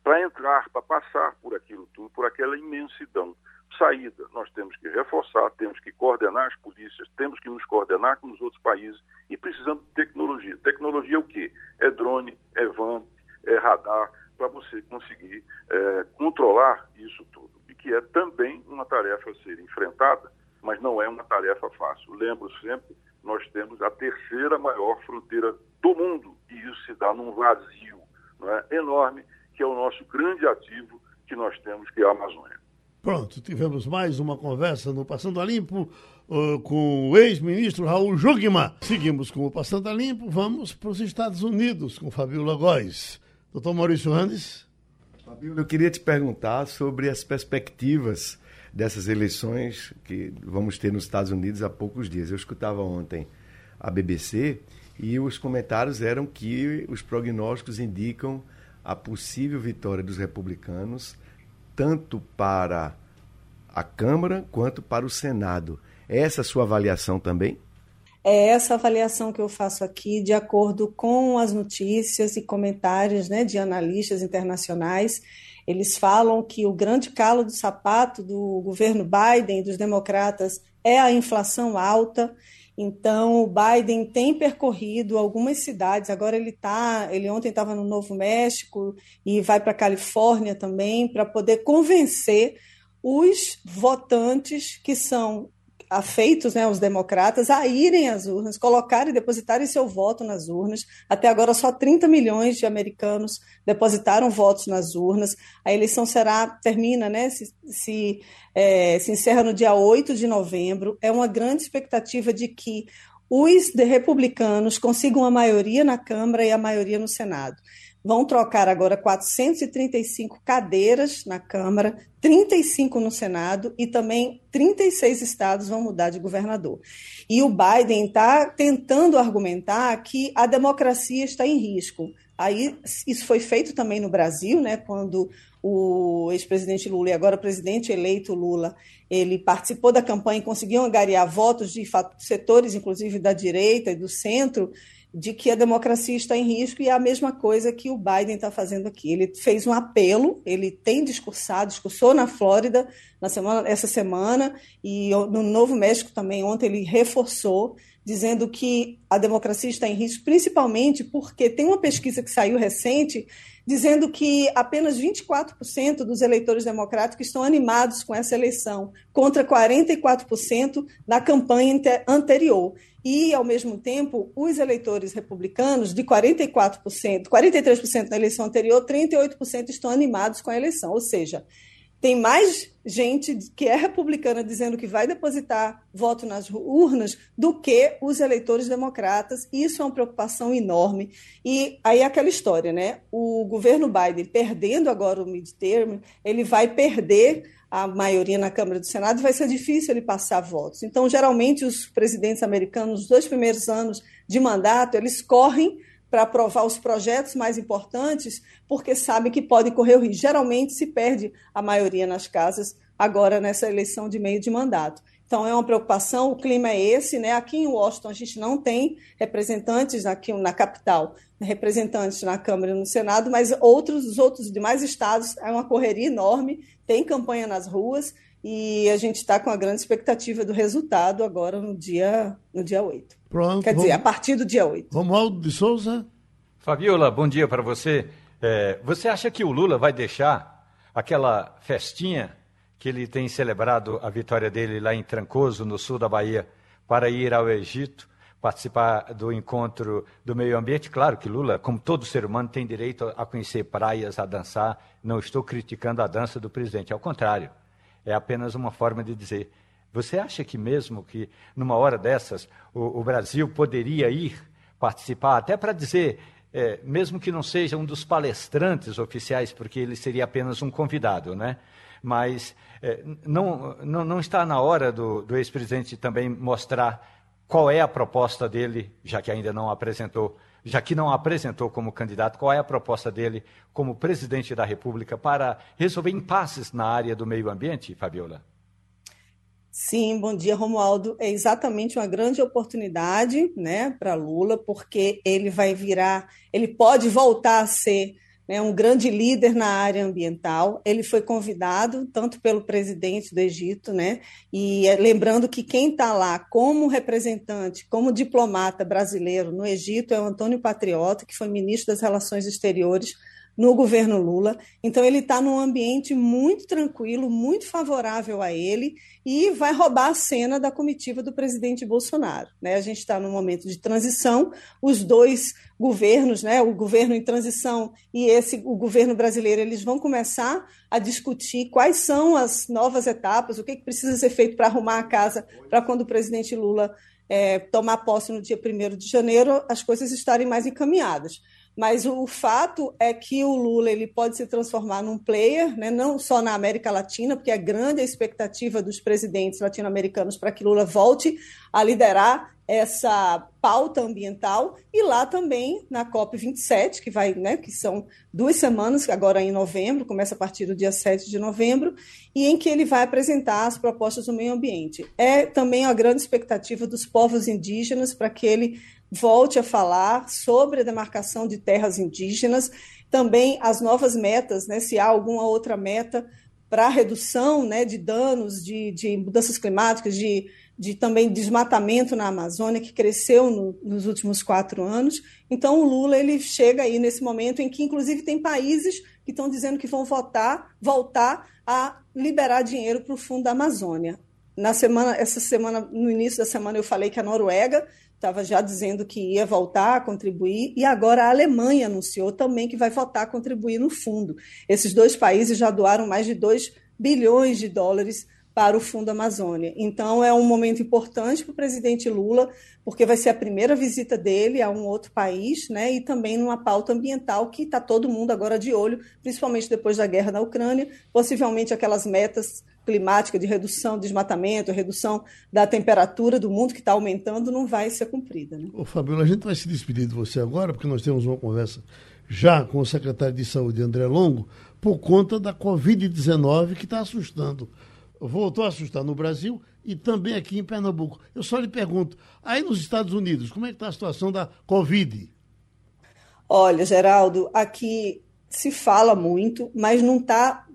para entrar, para passar por aquilo tudo, por aquela imensidão. Saída, nós temos que reforçar, temos que coordenar as polícias, temos que nos coordenar com os outros países e precisamos de tecnologia. Tecnologia é o quê? É drone, é van, é radar, para você conseguir é, controlar isso tudo que é também uma tarefa a ser enfrentada, mas não é uma tarefa fácil. Lembro sempre, nós temos a terceira maior fronteira do mundo, e isso se dá num vazio, é, enorme, que é o nosso grande ativo que nós temos, que é a Amazônia. Pronto, tivemos mais uma conversa no Passando a Limpo uh, com o ex-ministro Raul Jugma. Seguimos com o Passando a Limpo, vamos para os Estados Unidos com Fabiola Góes. Doutor Maurício Randes. Fabiola, eu queria te perguntar sobre as perspectivas dessas eleições que vamos ter nos Estados Unidos há poucos dias. Eu escutava ontem a BBC e os comentários eram que os prognósticos indicam a possível vitória dos republicanos tanto para a Câmara quanto para o Senado. É essa a sua avaliação também? É essa avaliação que eu faço aqui, de acordo com as notícias e comentários né, de analistas internacionais. Eles falam que o grande calo do sapato do governo Biden, dos democratas, é a inflação alta então, o Biden tem percorrido algumas cidades. Agora ele tá, ele ontem estava no Novo México e vai para a Califórnia também para poder convencer os votantes que são afeitos, né, os democratas, a irem às urnas, colocarem e depositarem seu voto nas urnas. Até agora, só 30 milhões de americanos depositaram votos nas urnas. A eleição será, termina, né, se, se, é, se encerra no dia 8 de novembro. É uma grande expectativa de que os republicanos consigam a maioria na Câmara e a maioria no Senado. Vão trocar agora 435 cadeiras na Câmara, 35 no Senado e também 36 estados vão mudar de governador. E o Biden está tentando argumentar que a democracia está em risco. Aí isso foi feito também no Brasil, né, quando o ex-presidente Lula e agora presidente eleito Lula, ele participou da campanha e conseguiu angariar votos de setores, inclusive da direita e do centro, de que a democracia está em risco e é a mesma coisa que o Biden está fazendo aqui. Ele fez um apelo, ele tem discursado, discursou na Flórida na semana, essa semana e no Novo México também ontem ele reforçou dizendo que a democracia está em risco, principalmente porque tem uma pesquisa que saiu recente dizendo que apenas 24% dos eleitores democráticos estão animados com essa eleição, contra 44% na campanha anterior e, ao mesmo tempo, os eleitores republicanos, de 44%, 43% na eleição anterior, 38% estão animados com a eleição. Ou seja, tem mais gente que é republicana dizendo que vai depositar voto nas urnas do que os eleitores democratas. Isso é uma preocupação enorme. E aí é aquela história, né? O governo Biden perdendo agora o midterm, ele vai perder a maioria na Câmara do Senado, vai ser difícil ele passar votos. Então, geralmente, os presidentes americanos, nos dois primeiros anos de mandato, eles correm para aprovar os projetos mais importantes, porque sabem que podem correr o risco. Geralmente se perde a maioria nas casas agora nessa eleição de meio de mandato. Então, é uma preocupação, o clima é esse, né? Aqui em Washington a gente não tem representantes aqui na capital, representantes na Câmara e no Senado, mas outros, os outros demais estados, é uma correria enorme, tem campanha nas ruas e a gente está com a grande expectativa do resultado agora no dia, no dia 8. Pronto. Quer vamos... dizer, a partir do dia 8. Romualdo de Souza. Fabiola, bom dia para você. É, você acha que o Lula vai deixar aquela festinha que ele tem celebrado a vitória dele lá em Trancoso, no sul da Bahia, para ir ao Egito, participar do encontro do meio ambiente. Claro que Lula, como todo ser humano, tem direito a conhecer praias, a dançar. Não estou criticando a dança do presidente, ao contrário. É apenas uma forma de dizer. Você acha que mesmo que numa hora dessas o, o Brasil poderia ir participar, até para dizer, é, mesmo que não seja um dos palestrantes oficiais, porque ele seria apenas um convidado, né? mas é, não, não, não, está na hora do, do ex-presidente também mostrar qual é a proposta dele, já que ainda não apresentou, já que não apresentou como candidato, qual é a proposta dele como presidente da República para resolver impasses na área do meio ambiente, Fabiola? Sim, bom dia, Romualdo. É exatamente uma grande oportunidade né, para Lula, porque ele vai virar, ele pode voltar a ser né, um grande líder na área ambiental. Ele foi convidado tanto pelo presidente do Egito, né, e é, lembrando que quem está lá como representante, como diplomata brasileiro no Egito é o Antônio Patriota, que foi ministro das Relações Exteriores no governo Lula. Então, ele está num ambiente muito tranquilo, muito favorável a ele e vai roubar a cena da comitiva do presidente Bolsonaro. Né? A gente está num momento de transição, os dois governos, né, o governo em transição e esse o governo brasileiro, eles vão começar a discutir quais são as novas etapas, o que, que precisa ser feito para arrumar a casa para quando o presidente Lula é, tomar posse no dia 1 de janeiro, as coisas estarem mais encaminhadas. Mas o, fato é que o Lula ele pode se transformar num player, né, não só na América Latina, porque é grande a expectativa dos presidentes latino-americanos para que Lula volte a liderar essa pauta ambiental e lá também na COP 27, que vai, né, que são duas semanas, agora em novembro, começa a partir do dia 7 de novembro, e em que ele vai apresentar as propostas do meio ambiente. É também a grande expectativa dos povos indígenas para que ele volte a falar sobre a demarcação de terras indígenas, também as novas metas, né, se há alguma outra meta para redução né, de danos, de, de mudanças climáticas, de, de também desmatamento na Amazônia, que cresceu no, nos últimos quatro anos. Então, o Lula ele chega aí nesse momento em que, inclusive, tem países que estão dizendo que vão votar, voltar a liberar dinheiro para o Fundo da Amazônia. Na semana, essa semana, no início da semana, eu falei que a Noruega estava já dizendo que ia voltar a contribuir, e agora a Alemanha anunciou também que vai voltar a contribuir no fundo. Esses dois países já doaram mais de 2 bilhões de dólares para o Fundo Amazônia. Então, é um momento importante para o presidente Lula, porque vai ser a primeira visita dele a um outro país, né, e também numa pauta ambiental que está todo mundo agora de olho, principalmente depois da guerra na Ucrânia, possivelmente aquelas metas climática de redução do desmatamento, redução da temperatura do mundo que está aumentando, não vai ser cumprida. Né? Ô, Fabiola, a gente vai se despedir de você agora, porque nós temos uma conversa já com o secretário de Saúde, André Longo, por conta da Covid-19 que está assustando. Voltou a assustar no Brasil e também aqui em Pernambuco. Eu só lhe pergunto, aí nos Estados Unidos, como é que está a situação da Covid? Olha, Geraldo, aqui se fala muito, mas não está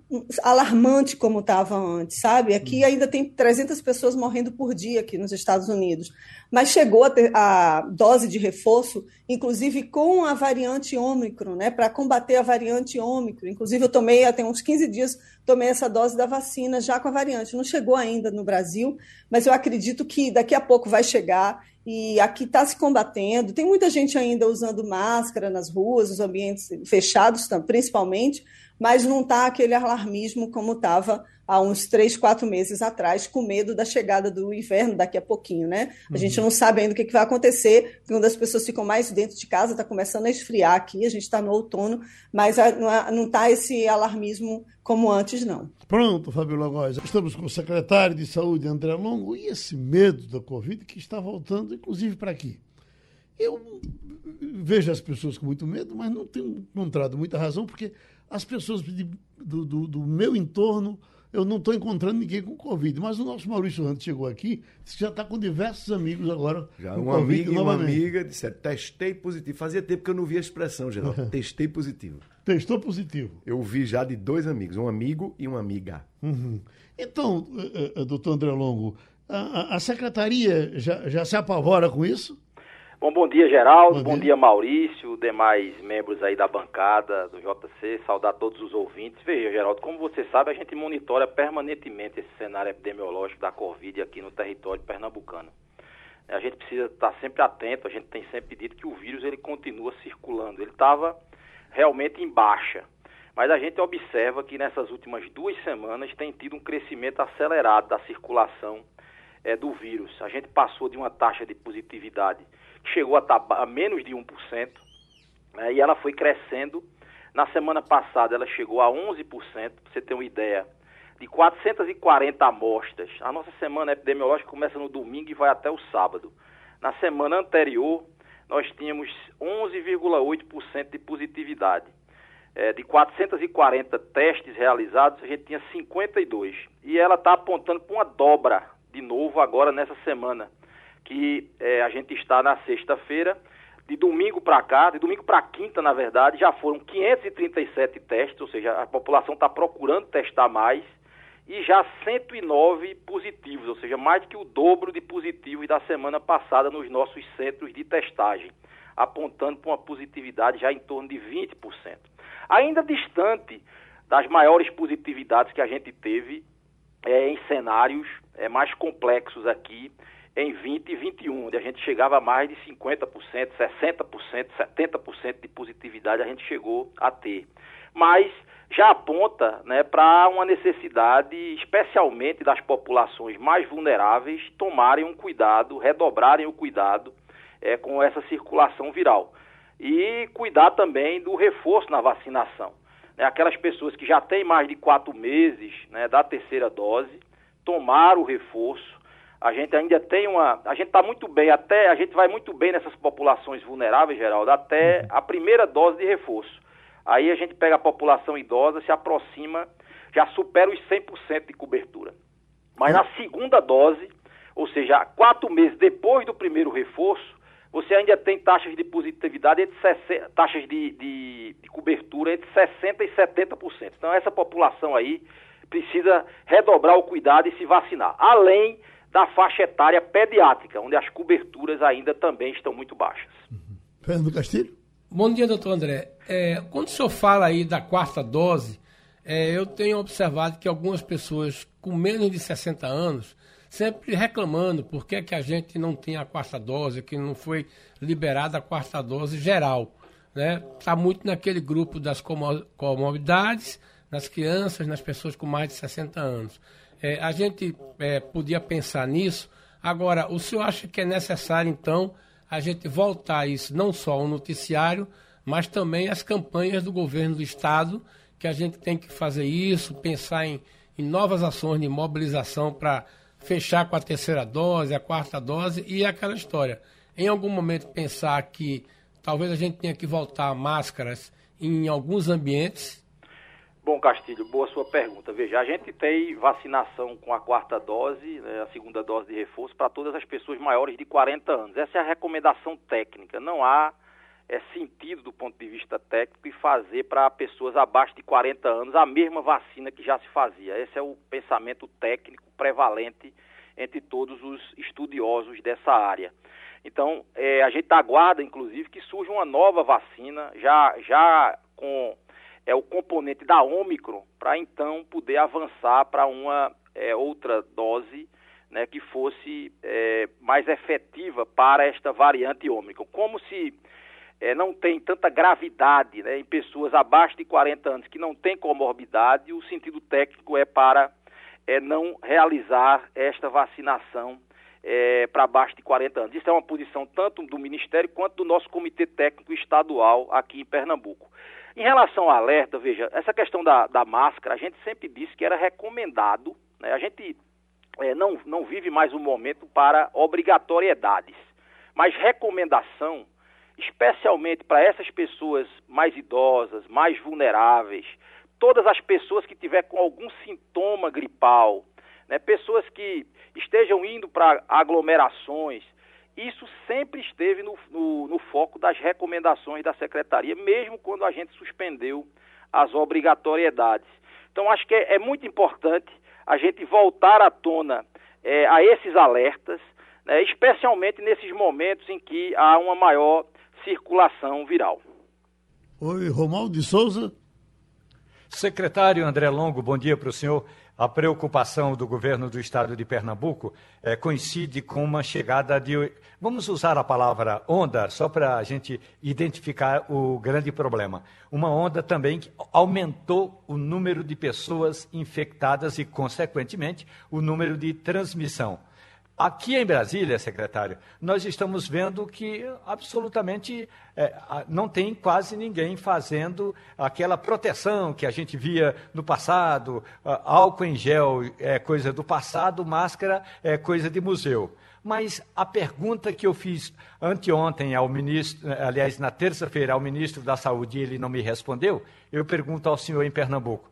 alarmante como estava antes, sabe? Aqui hum. ainda tem 300 pessoas morrendo por dia aqui nos Estados Unidos, mas chegou a, ter a dose de reforço, inclusive com a variante Ômicron, né? Para combater a variante Ômicron. Inclusive eu tomei, até uns 15 dias, tomei essa dose da vacina já com a variante. Não chegou ainda no Brasil, mas eu acredito que daqui a pouco vai chegar e aqui está se combatendo. Tem muita gente ainda usando máscara nas ruas, nos ambientes fechados, principalmente, mas não está aquele alarmismo como estava há uns três, quatro meses atrás, com medo da chegada do inverno daqui a pouquinho, né? A uhum. gente não sabe ainda o que, que vai acontecer, quando as pessoas ficam mais dentro de casa, está começando a esfriar aqui, a gente está no outono, mas não está esse alarmismo como antes, não. Pronto, Fabiola Góes. Estamos com o secretário de Saúde, André Longo, e esse medo da Covid que está voltando, inclusive, para aqui. Eu vejo as pessoas com muito medo, mas não tenho encontrado muita razão, porque as pessoas de, do, do, do, meu entorno, eu não estou encontrando ninguém com Covid. Mas o nosso Maurício Rantes chegou aqui, já está com diversos amigos agora. Já, um amigo e uma amiga disseram, testei positivo. Fazia tempo que eu não via a expressão, geral. <laughs> testei positivo. Testou positivo. Eu vi já de dois amigos, um amigo e uma amiga. Uhum. Então, uh, uh, doutor André Longo, a, a secretaria já, já se apavora com isso? Bom, bom dia, Geraldo. Bom, bom dia. dia. Maurício, demais membros aí da bancada do JC. Saudar todos os ouvintes. Veja, Geraldo, como você sabe, a gente monitora permanentemente esse cenário epidemiológico da Covid aqui no território pernambucano. A gente precisa estar sempre atento, a gente tem sempre dito que o vírus ele continua circulando. Ele estava realmente em baixa. Mas a gente observa que nessas últimas duas semanas tem tido um crescimento acelerado da circulação é, do vírus. A gente passou de uma taxa de positividade chegou a, a menos de 1%, né, e ela foi crescendo. Na semana passada ela chegou a 11%, para você ter uma ideia, de 440 amostras. A nossa semana epidemiológica começa no domingo e vai até o sábado. Na semana anterior, nós tínhamos 11,8% de positividade. É, de 440 testes realizados, a gente tinha 52. E ela está apontando para uma dobra de novo agora nessa semana que é, a gente está na sexta-feira. De domingo para cá, de domingo para quinta, na verdade, já foram 537 testes, ou seja, a população está procurando testar mais, e já 109 positivos, ou seja, mais que o dobro de positivos da semana passada nos nossos centros de testagem, apontando para uma positividade já em torno de 20%. ainda distante das maiores positividades que a gente teve é, em cenários é, mais complexos aqui em 20 e 21, onde a gente chegava a mais de 50%, 60%, 70% de positividade a gente chegou a ter. Mas já aponta né, para uma necessidade, especialmente das populações mais vulneráveis, tomarem um cuidado, redobrarem o cuidado é, com essa circulação viral. E cuidar também do reforço na vacinação. Né, aquelas pessoas que já têm mais de quatro meses né, da terceira dose, tomar o reforço, a gente ainda tem uma. A gente está muito bem, até a gente vai muito bem nessas populações vulneráveis, Geraldo, até a primeira dose de reforço. Aí a gente pega a população idosa, se aproxima, já supera os 100% de cobertura. Mas na segunda dose, ou seja, quatro meses depois do primeiro reforço, você ainda tem taxas de positividade, entre 60, taxas de, de, de cobertura entre 60% e 70%. Então essa população aí precisa redobrar o cuidado e se vacinar. Além da faixa etária pediátrica, onde as coberturas ainda também estão muito baixas. Uhum. Fernando Castilho? Bom dia, doutor André. É, quando o senhor fala aí da quarta dose, é, eu tenho observado que algumas pessoas com menos de 60 anos sempre reclamando por que, que a gente não tem a quarta dose, que não foi liberada a quarta dose geral. Está né? Tá muito naquele grupo das comorbidades, nas crianças, nas pessoas com mais de 60 anos. É, a gente é, podia pensar nisso. Agora, o senhor acha que é necessário, então, a gente voltar isso não só ao noticiário, mas também as campanhas do governo do Estado, que a gente tem que fazer isso, pensar em, em novas ações de mobilização para fechar com a terceira dose, a quarta dose e aquela história. Em algum momento pensar que talvez a gente tenha que voltar a máscaras em alguns ambientes, Bom, Castilho, boa sua pergunta. Veja, a gente tem vacinação com a quarta dose, né, a segunda dose de reforço, para todas as pessoas maiores de 40 anos. Essa é a recomendação técnica. Não há é, sentido do ponto de vista técnico e fazer para pessoas abaixo de 40 anos a mesma vacina que já se fazia. Esse é o pensamento técnico prevalente entre todos os estudiosos dessa área. Então, é, a gente aguarda, inclusive, que surja uma nova vacina, já, já com é o componente da Ômicron para então poder avançar para uma é, outra dose né, que fosse é, mais efetiva para esta variante Ômicron. Como se é, não tem tanta gravidade né, em pessoas abaixo de 40 anos que não têm comorbidade, o sentido técnico é para é, não realizar esta vacinação é, para abaixo de 40 anos. Isso é uma posição tanto do Ministério quanto do nosso Comitê Técnico Estadual aqui em Pernambuco. Em relação ao alerta, veja, essa questão da, da máscara, a gente sempre disse que era recomendado, né? a gente é, não, não vive mais um momento para obrigatoriedades, mas recomendação, especialmente para essas pessoas mais idosas, mais vulneráveis, todas as pessoas que tiver com algum sintoma gripal, né? pessoas que estejam indo para aglomerações, isso sempre esteve no, no, no, foco das recomendações da secretaria, mesmo quando a gente suspendeu as obrigatoriedades. Então, acho que é, é muito importante a gente voltar à tona é, a esses alertas, né, especialmente nesses momentos em que há uma maior circulação viral. Oi, Romualdo de Souza. Secretário André Longo, bom dia para o senhor. A preocupação do governo do estado de Pernambuco é, coincide com uma chegada de. Vamos usar a palavra onda, só para a gente identificar o grande problema. Uma onda também que aumentou o número de pessoas infectadas e, consequentemente, o número de transmissão. Aqui em Brasília, secretário, nós estamos vendo que absolutamente é, não tem quase ninguém fazendo aquela proteção que a gente via no passado. álcool em gel é coisa do passado, máscara é coisa de museu. Mas a pergunta que eu fiz anteontem ao ministro, aliás, na terça-feira, ao ministro da Saúde, ele não me respondeu, eu pergunto ao senhor em Pernambuco.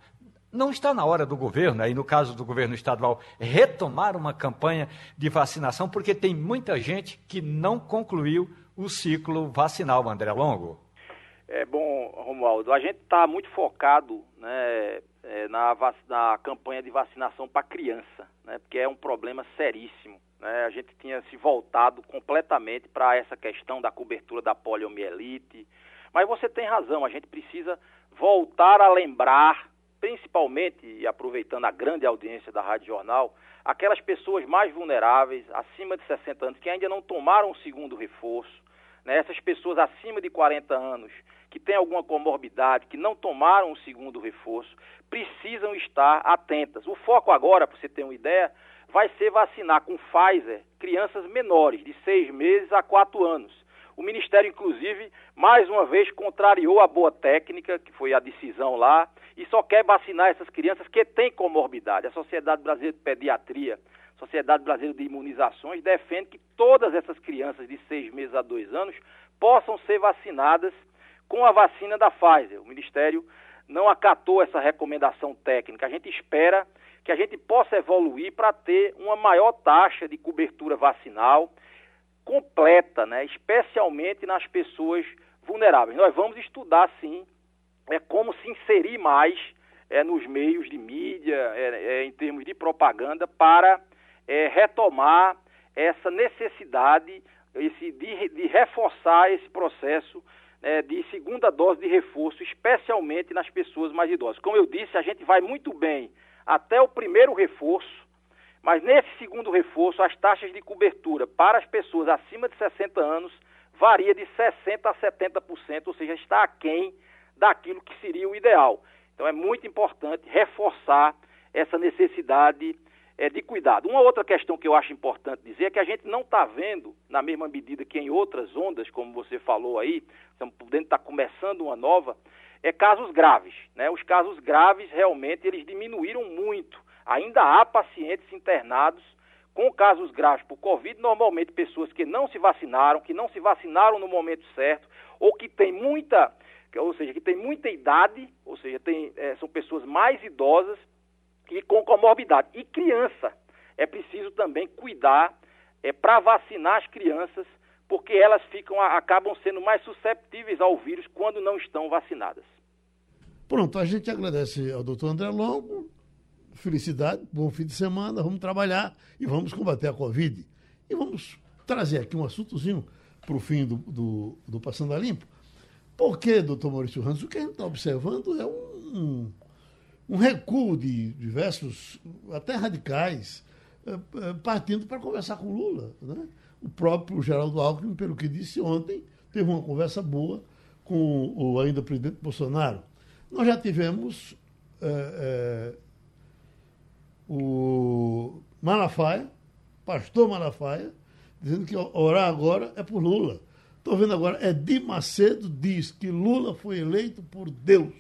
Não está na hora do governo, aí no caso do governo estadual, retomar uma campanha de vacinação, porque tem muita gente que não concluiu o ciclo vacinal, André Longo? É bom, Romualdo, a gente está muito focado né, é, na, na, campanha de vacinação para criança, né, porque é um problema seríssimo. Né? A gente tinha se voltado completamente para essa questão da cobertura da poliomielite, mas você tem razão, a gente precisa voltar a lembrar, principalmente, aproveitando a grande audiência da Rádio Jornal, aquelas pessoas mais vulneráveis, acima de 60 anos, que ainda não tomaram o segundo reforço, né? essas pessoas acima de 40 anos, que têm alguma comorbidade, que não tomaram o segundo reforço, precisam estar atentas. O foco agora, para você ter uma ideia, vai ser vacinar com Pfizer crianças menores, de seis meses a quatro anos. O Ministério, inclusive, mais uma vez contrariou a boa técnica, que foi a decisão lá, e só quer vacinar essas crianças que têm comorbidade. A Sociedade Brasileira de Pediatria, Sociedade Brasileira de Imunizações, defende que todas essas crianças de seis meses a dois anos possam ser vacinadas com a vacina da Pfizer. O Ministério não acatou essa recomendação técnica. A gente espera que a gente possa evoluir para ter uma maior taxa de cobertura vacinal completa, né, especialmente nas pessoas vulneráveis. Nós vamos estudar, sim, é, como se inserir mais é, nos meios de mídia, é, é, em termos de propaganda, para é, retomar essa necessidade esse, de, de reforçar esse processo é, de segunda dose de reforço, especialmente nas pessoas mais idosas. Como eu disse, a gente vai muito bem até o primeiro reforço, mas nesse segundo reforço, as taxas de cobertura para as pessoas acima de 60 anos varia de 60% a 70%, ou seja, está aquém daquilo que seria o ideal. Então é muito importante reforçar essa necessidade é, de cuidado. Uma outra questão que eu acho importante dizer é que a gente não está vendo, na mesma medida que em outras ondas, como você falou aí, estamos podendo estar tá começando uma nova, é casos graves. Né? Os casos graves realmente eles diminuíram muito. Ainda há pacientes internados com casos graves por Covid, normalmente pessoas que não se vacinaram, que não se vacinaram no momento certo, ou que têm muita, ou seja, que tem muita idade, ou seja, tem, é, são pessoas mais idosas e com comorbidade. E criança. É preciso também cuidar é, para vacinar as crianças, porque elas ficam, acabam sendo mais susceptíveis ao vírus quando não estão vacinadas. Pronto, a gente agradece ao doutor André Longo felicidade, bom fim de semana, vamos trabalhar e vamos combater a Covid. E vamos trazer aqui um assuntozinho para o fim do, do, do, Passando a Limpo. Porque, doutor Maurício Ramos, o que a gente está observando é um, um, recuo de diversos, até radicais, eh, eh, partindo para conversar com Lula. Né? O próprio Geraldo Alckmin, pelo que disse ontem, teve uma conversa boa com o ainda presidente Bolsonaro. Nós já tivemos é, é, o Malafaia, pastor Malafaia, dizendo que orar agora é por Lula. Estou vendo agora, Edir Macedo diz que Lula foi eleito por Deus.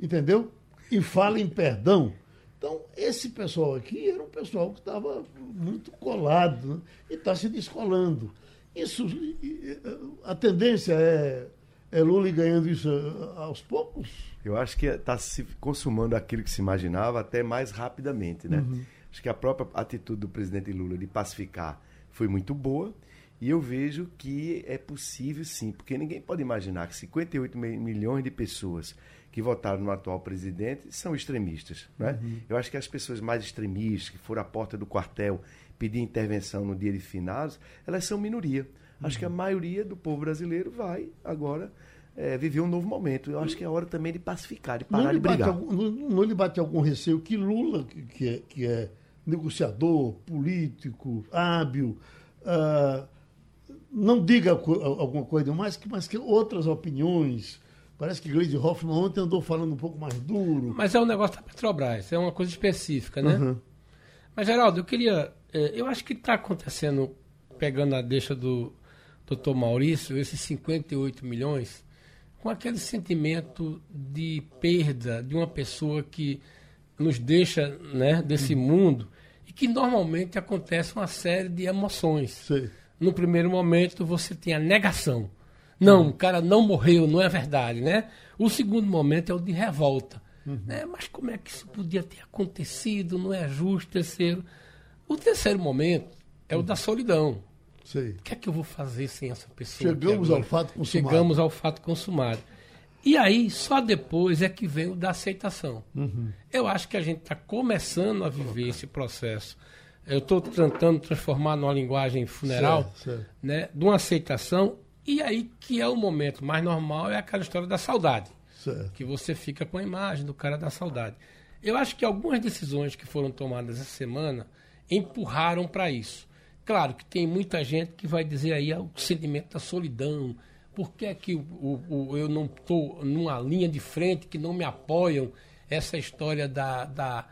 Entendeu? E fala em perdão. Então, esse pessoal aqui era um pessoal que estava muito colado né? e está se descolando. Isso, a tendência é, é Lula ganhando isso aos poucos? Eu acho que está se consumando aquilo que se imaginava até mais rapidamente, né? Uhum. Acho que a própria atitude do presidente Lula de pacificar foi muito boa e eu vejo que é possível sim, porque ninguém pode imaginar que 58 milhões de pessoas que votaram no atual presidente são extremistas, né? Uhum. Eu acho que as pessoas mais extremistas que foram à porta do quartel pedir intervenção no dia de finados, elas são minoria. Acho que a uhum. maioria do povo brasileiro vai agora é, viver um novo momento. Eu acho que é hora também de pacificar, de parar de brigar. Algum, não, não lhe bate algum receio que Lula, que é, que é negociador, político, hábil, uh, não diga alguma coisa mais, que, mas que outras opiniões. Parece que Gleide Hoffmann ontem andou falando um pouco mais duro. Mas é um negócio da Petrobras, é uma coisa específica, né? Uhum. Mas, Geraldo, eu queria. É, eu acho que está acontecendo, pegando a deixa do doutor Maurício, esses 58 milhões com aquele sentimento de perda de uma pessoa que nos deixa né, desse uhum. mundo e que normalmente acontece uma série de emoções. Sim. No primeiro momento você tem a negação. Não, uhum. o cara não morreu, não é verdade, né? O segundo momento é o de revolta. Uhum. Né? Mas como é que isso podia ter acontecido? Não é justo terceiro. O terceiro momento é o da solidão. Sei. O que é que eu vou fazer sem essa pessoa? Chegamos ao fato consumado. Chegamos ao fato consumado. E aí, só depois é que vem o da aceitação. Uhum. Eu acho que a gente está começando a viver esse processo. Eu estou tentando transformar numa linguagem funeral, certo, certo. né, de uma aceitação. E aí, que é o momento mais normal, é aquela história da saudade. Certo. Que você fica com a imagem do cara da saudade. Eu acho que algumas decisões que foram tomadas essa semana empurraram para isso. Claro que tem muita gente que vai dizer aí ah, o sentimento da solidão. Por que, é que o, o, eu não estou numa linha de frente que não me apoiam? Essa história da, da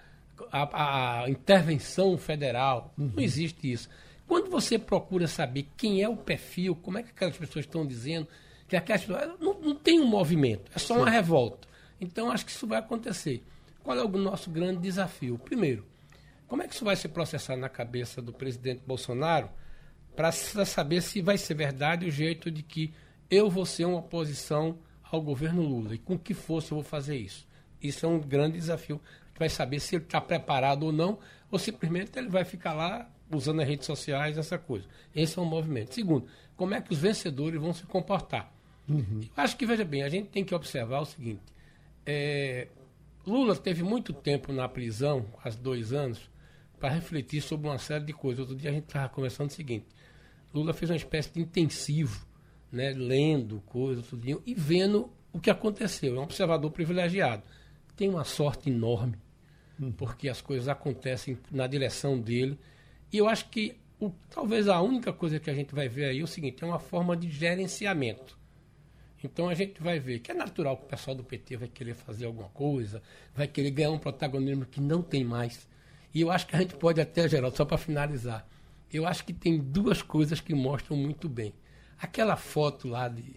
a, a intervenção federal. Uhum. Não existe isso. Quando você procura saber quem é o perfil, como é que aquelas pessoas estão dizendo, que aquelas pessoas, não, não tem um movimento, é só Sim. uma revolta. Então, acho que isso vai acontecer. Qual é o nosso grande desafio? Primeiro, como é que isso vai se processar na cabeça do presidente Bolsonaro para saber se vai ser verdade o jeito de que eu vou ser uma oposição ao governo Lula e com que força eu vou fazer isso? Isso é um grande desafio. A gente vai saber se ele está preparado ou não, ou simplesmente ele vai ficar lá usando as redes sociais, essa coisa. Esse é um movimento. Segundo, como é que os vencedores vão se comportar? Uhum. Eu acho que, veja bem, a gente tem que observar o seguinte: é, Lula teve muito tempo na prisão, quase dois anos, para refletir sobre uma série de coisas. Outro dia a gente estava conversando o seguinte: Lula fez uma espécie de intensivo, né, lendo coisas, tudo, e vendo o que aconteceu. É um observador privilegiado. Tem uma sorte enorme, hum. porque as coisas acontecem na direção dele. E eu acho que o, talvez a única coisa que a gente vai ver aí é o seguinte: é uma forma de gerenciamento. Então a gente vai ver que é natural que o pessoal do PT vai querer fazer alguma coisa, vai querer ganhar um protagonismo que não tem mais. E eu acho que a gente pode até, Geraldo, só para finalizar, eu acho que tem duas coisas que mostram muito bem. Aquela foto lá de,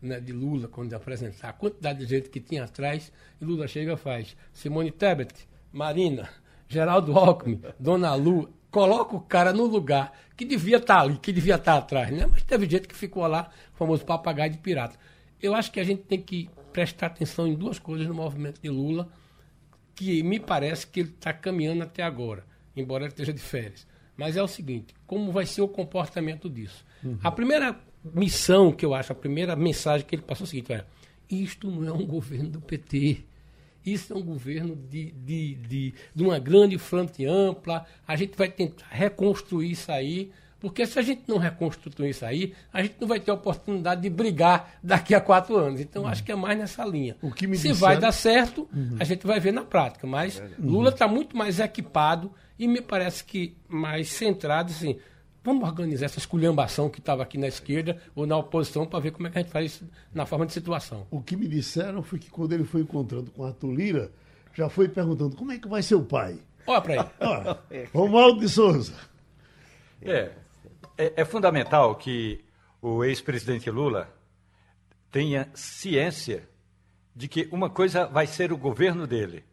né, de Lula, quando apresentar, a quantidade de gente que tinha atrás, e Lula chega e faz Simone Tebet, Marina, Geraldo Alckmin, Dona Lu, coloca o cara no lugar que devia estar tá ali, que devia estar tá atrás, né? Mas teve gente que ficou lá, famoso papagaio de pirata. Eu acho que a gente tem que prestar atenção em duas coisas no movimento de Lula, que me parece que ele está caminhando até agora, embora ele esteja de férias. Mas é o seguinte: como vai ser o comportamento disso? Uhum. A primeira missão que eu acho, a primeira mensagem que ele passou é o seguinte: é, isto não é um governo do PT. Isso é um governo de, de, de, de uma grande frente ampla. A gente vai tentar reconstruir isso aí porque se a gente não reconstituir isso aí, a gente não vai ter a oportunidade de brigar daqui a quatro anos. Então, uhum. acho que é mais nessa linha. se disseram... vai dar certo, uhum. a gente vai ver na prática. Mas uhum. Lula está muito mais equipado e me parece que mais centrado, assim, vamos organizar essa esculhambação que estava aqui na esquerda ou na oposição para ver como é que a gente faz isso na forma de situação. O que me disseram foi que quando ele foi encontrando com Arthur Lira, já foi perguntando como é que vai ser o pai. Olha para aí. Olha, Romualdo de Souza. É, é, é fundamental que o ex-presidente Lula tenha ciência de que uma coisa vai ser o governo dele,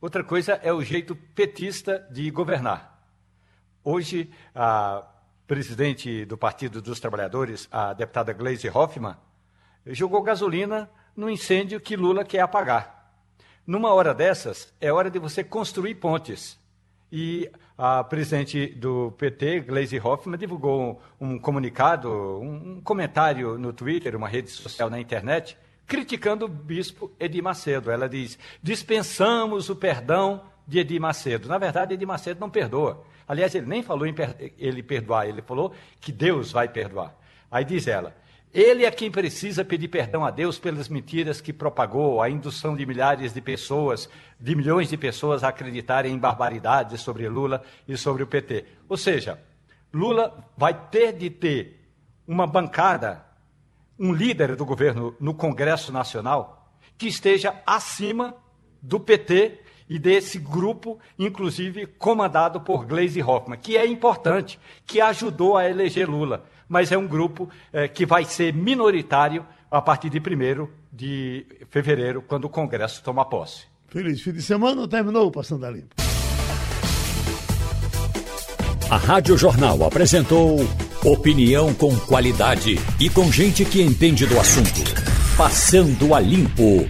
outra coisa é o jeito petista de governar. Hoje, a presidente do Partido dos Trabalhadores, a deputada Gleisi Hoffmann, jogou gasolina no incêndio que Lula quer apagar. Numa hora dessas, é hora de você construir pontes. E a presidente do PT, Gleisi Hoffmann, divulgou um, comunicado, um, um, comentário no Twitter, uma rede social na internet, criticando o bispo Edir Macedo. Ela diz: dispensamos o perdão de Edir Macedo. Na verdade, Edir Macedo não perdoa. Aliás, ele nem falou em per ele perdoar, ele falou que Deus vai perdoar. Aí diz ela: ele é quem precisa pedir perdão a Deus pelas mentiras que propagou, a indução de milhares de pessoas, de milhões de pessoas a acreditarem em barbaridades sobre Lula e sobre o PT. Ou seja, Lula vai ter de ter uma bancada, um líder do governo no Congresso Nacional que esteja acima do PT e desse grupo, inclusive comandado por Gleisi Hoffmann, que é importante, que ajudou a eleger Lula mas é um grupo é, que vai ser minoritário a partir de 1 de fevereiro, quando o Congresso toma posse. Feliz fim de semana, terminou o Passando a Limpo. A Rádio Jornal apresentou opinião com qualidade e com gente que entende do assunto. Passando a Limpo.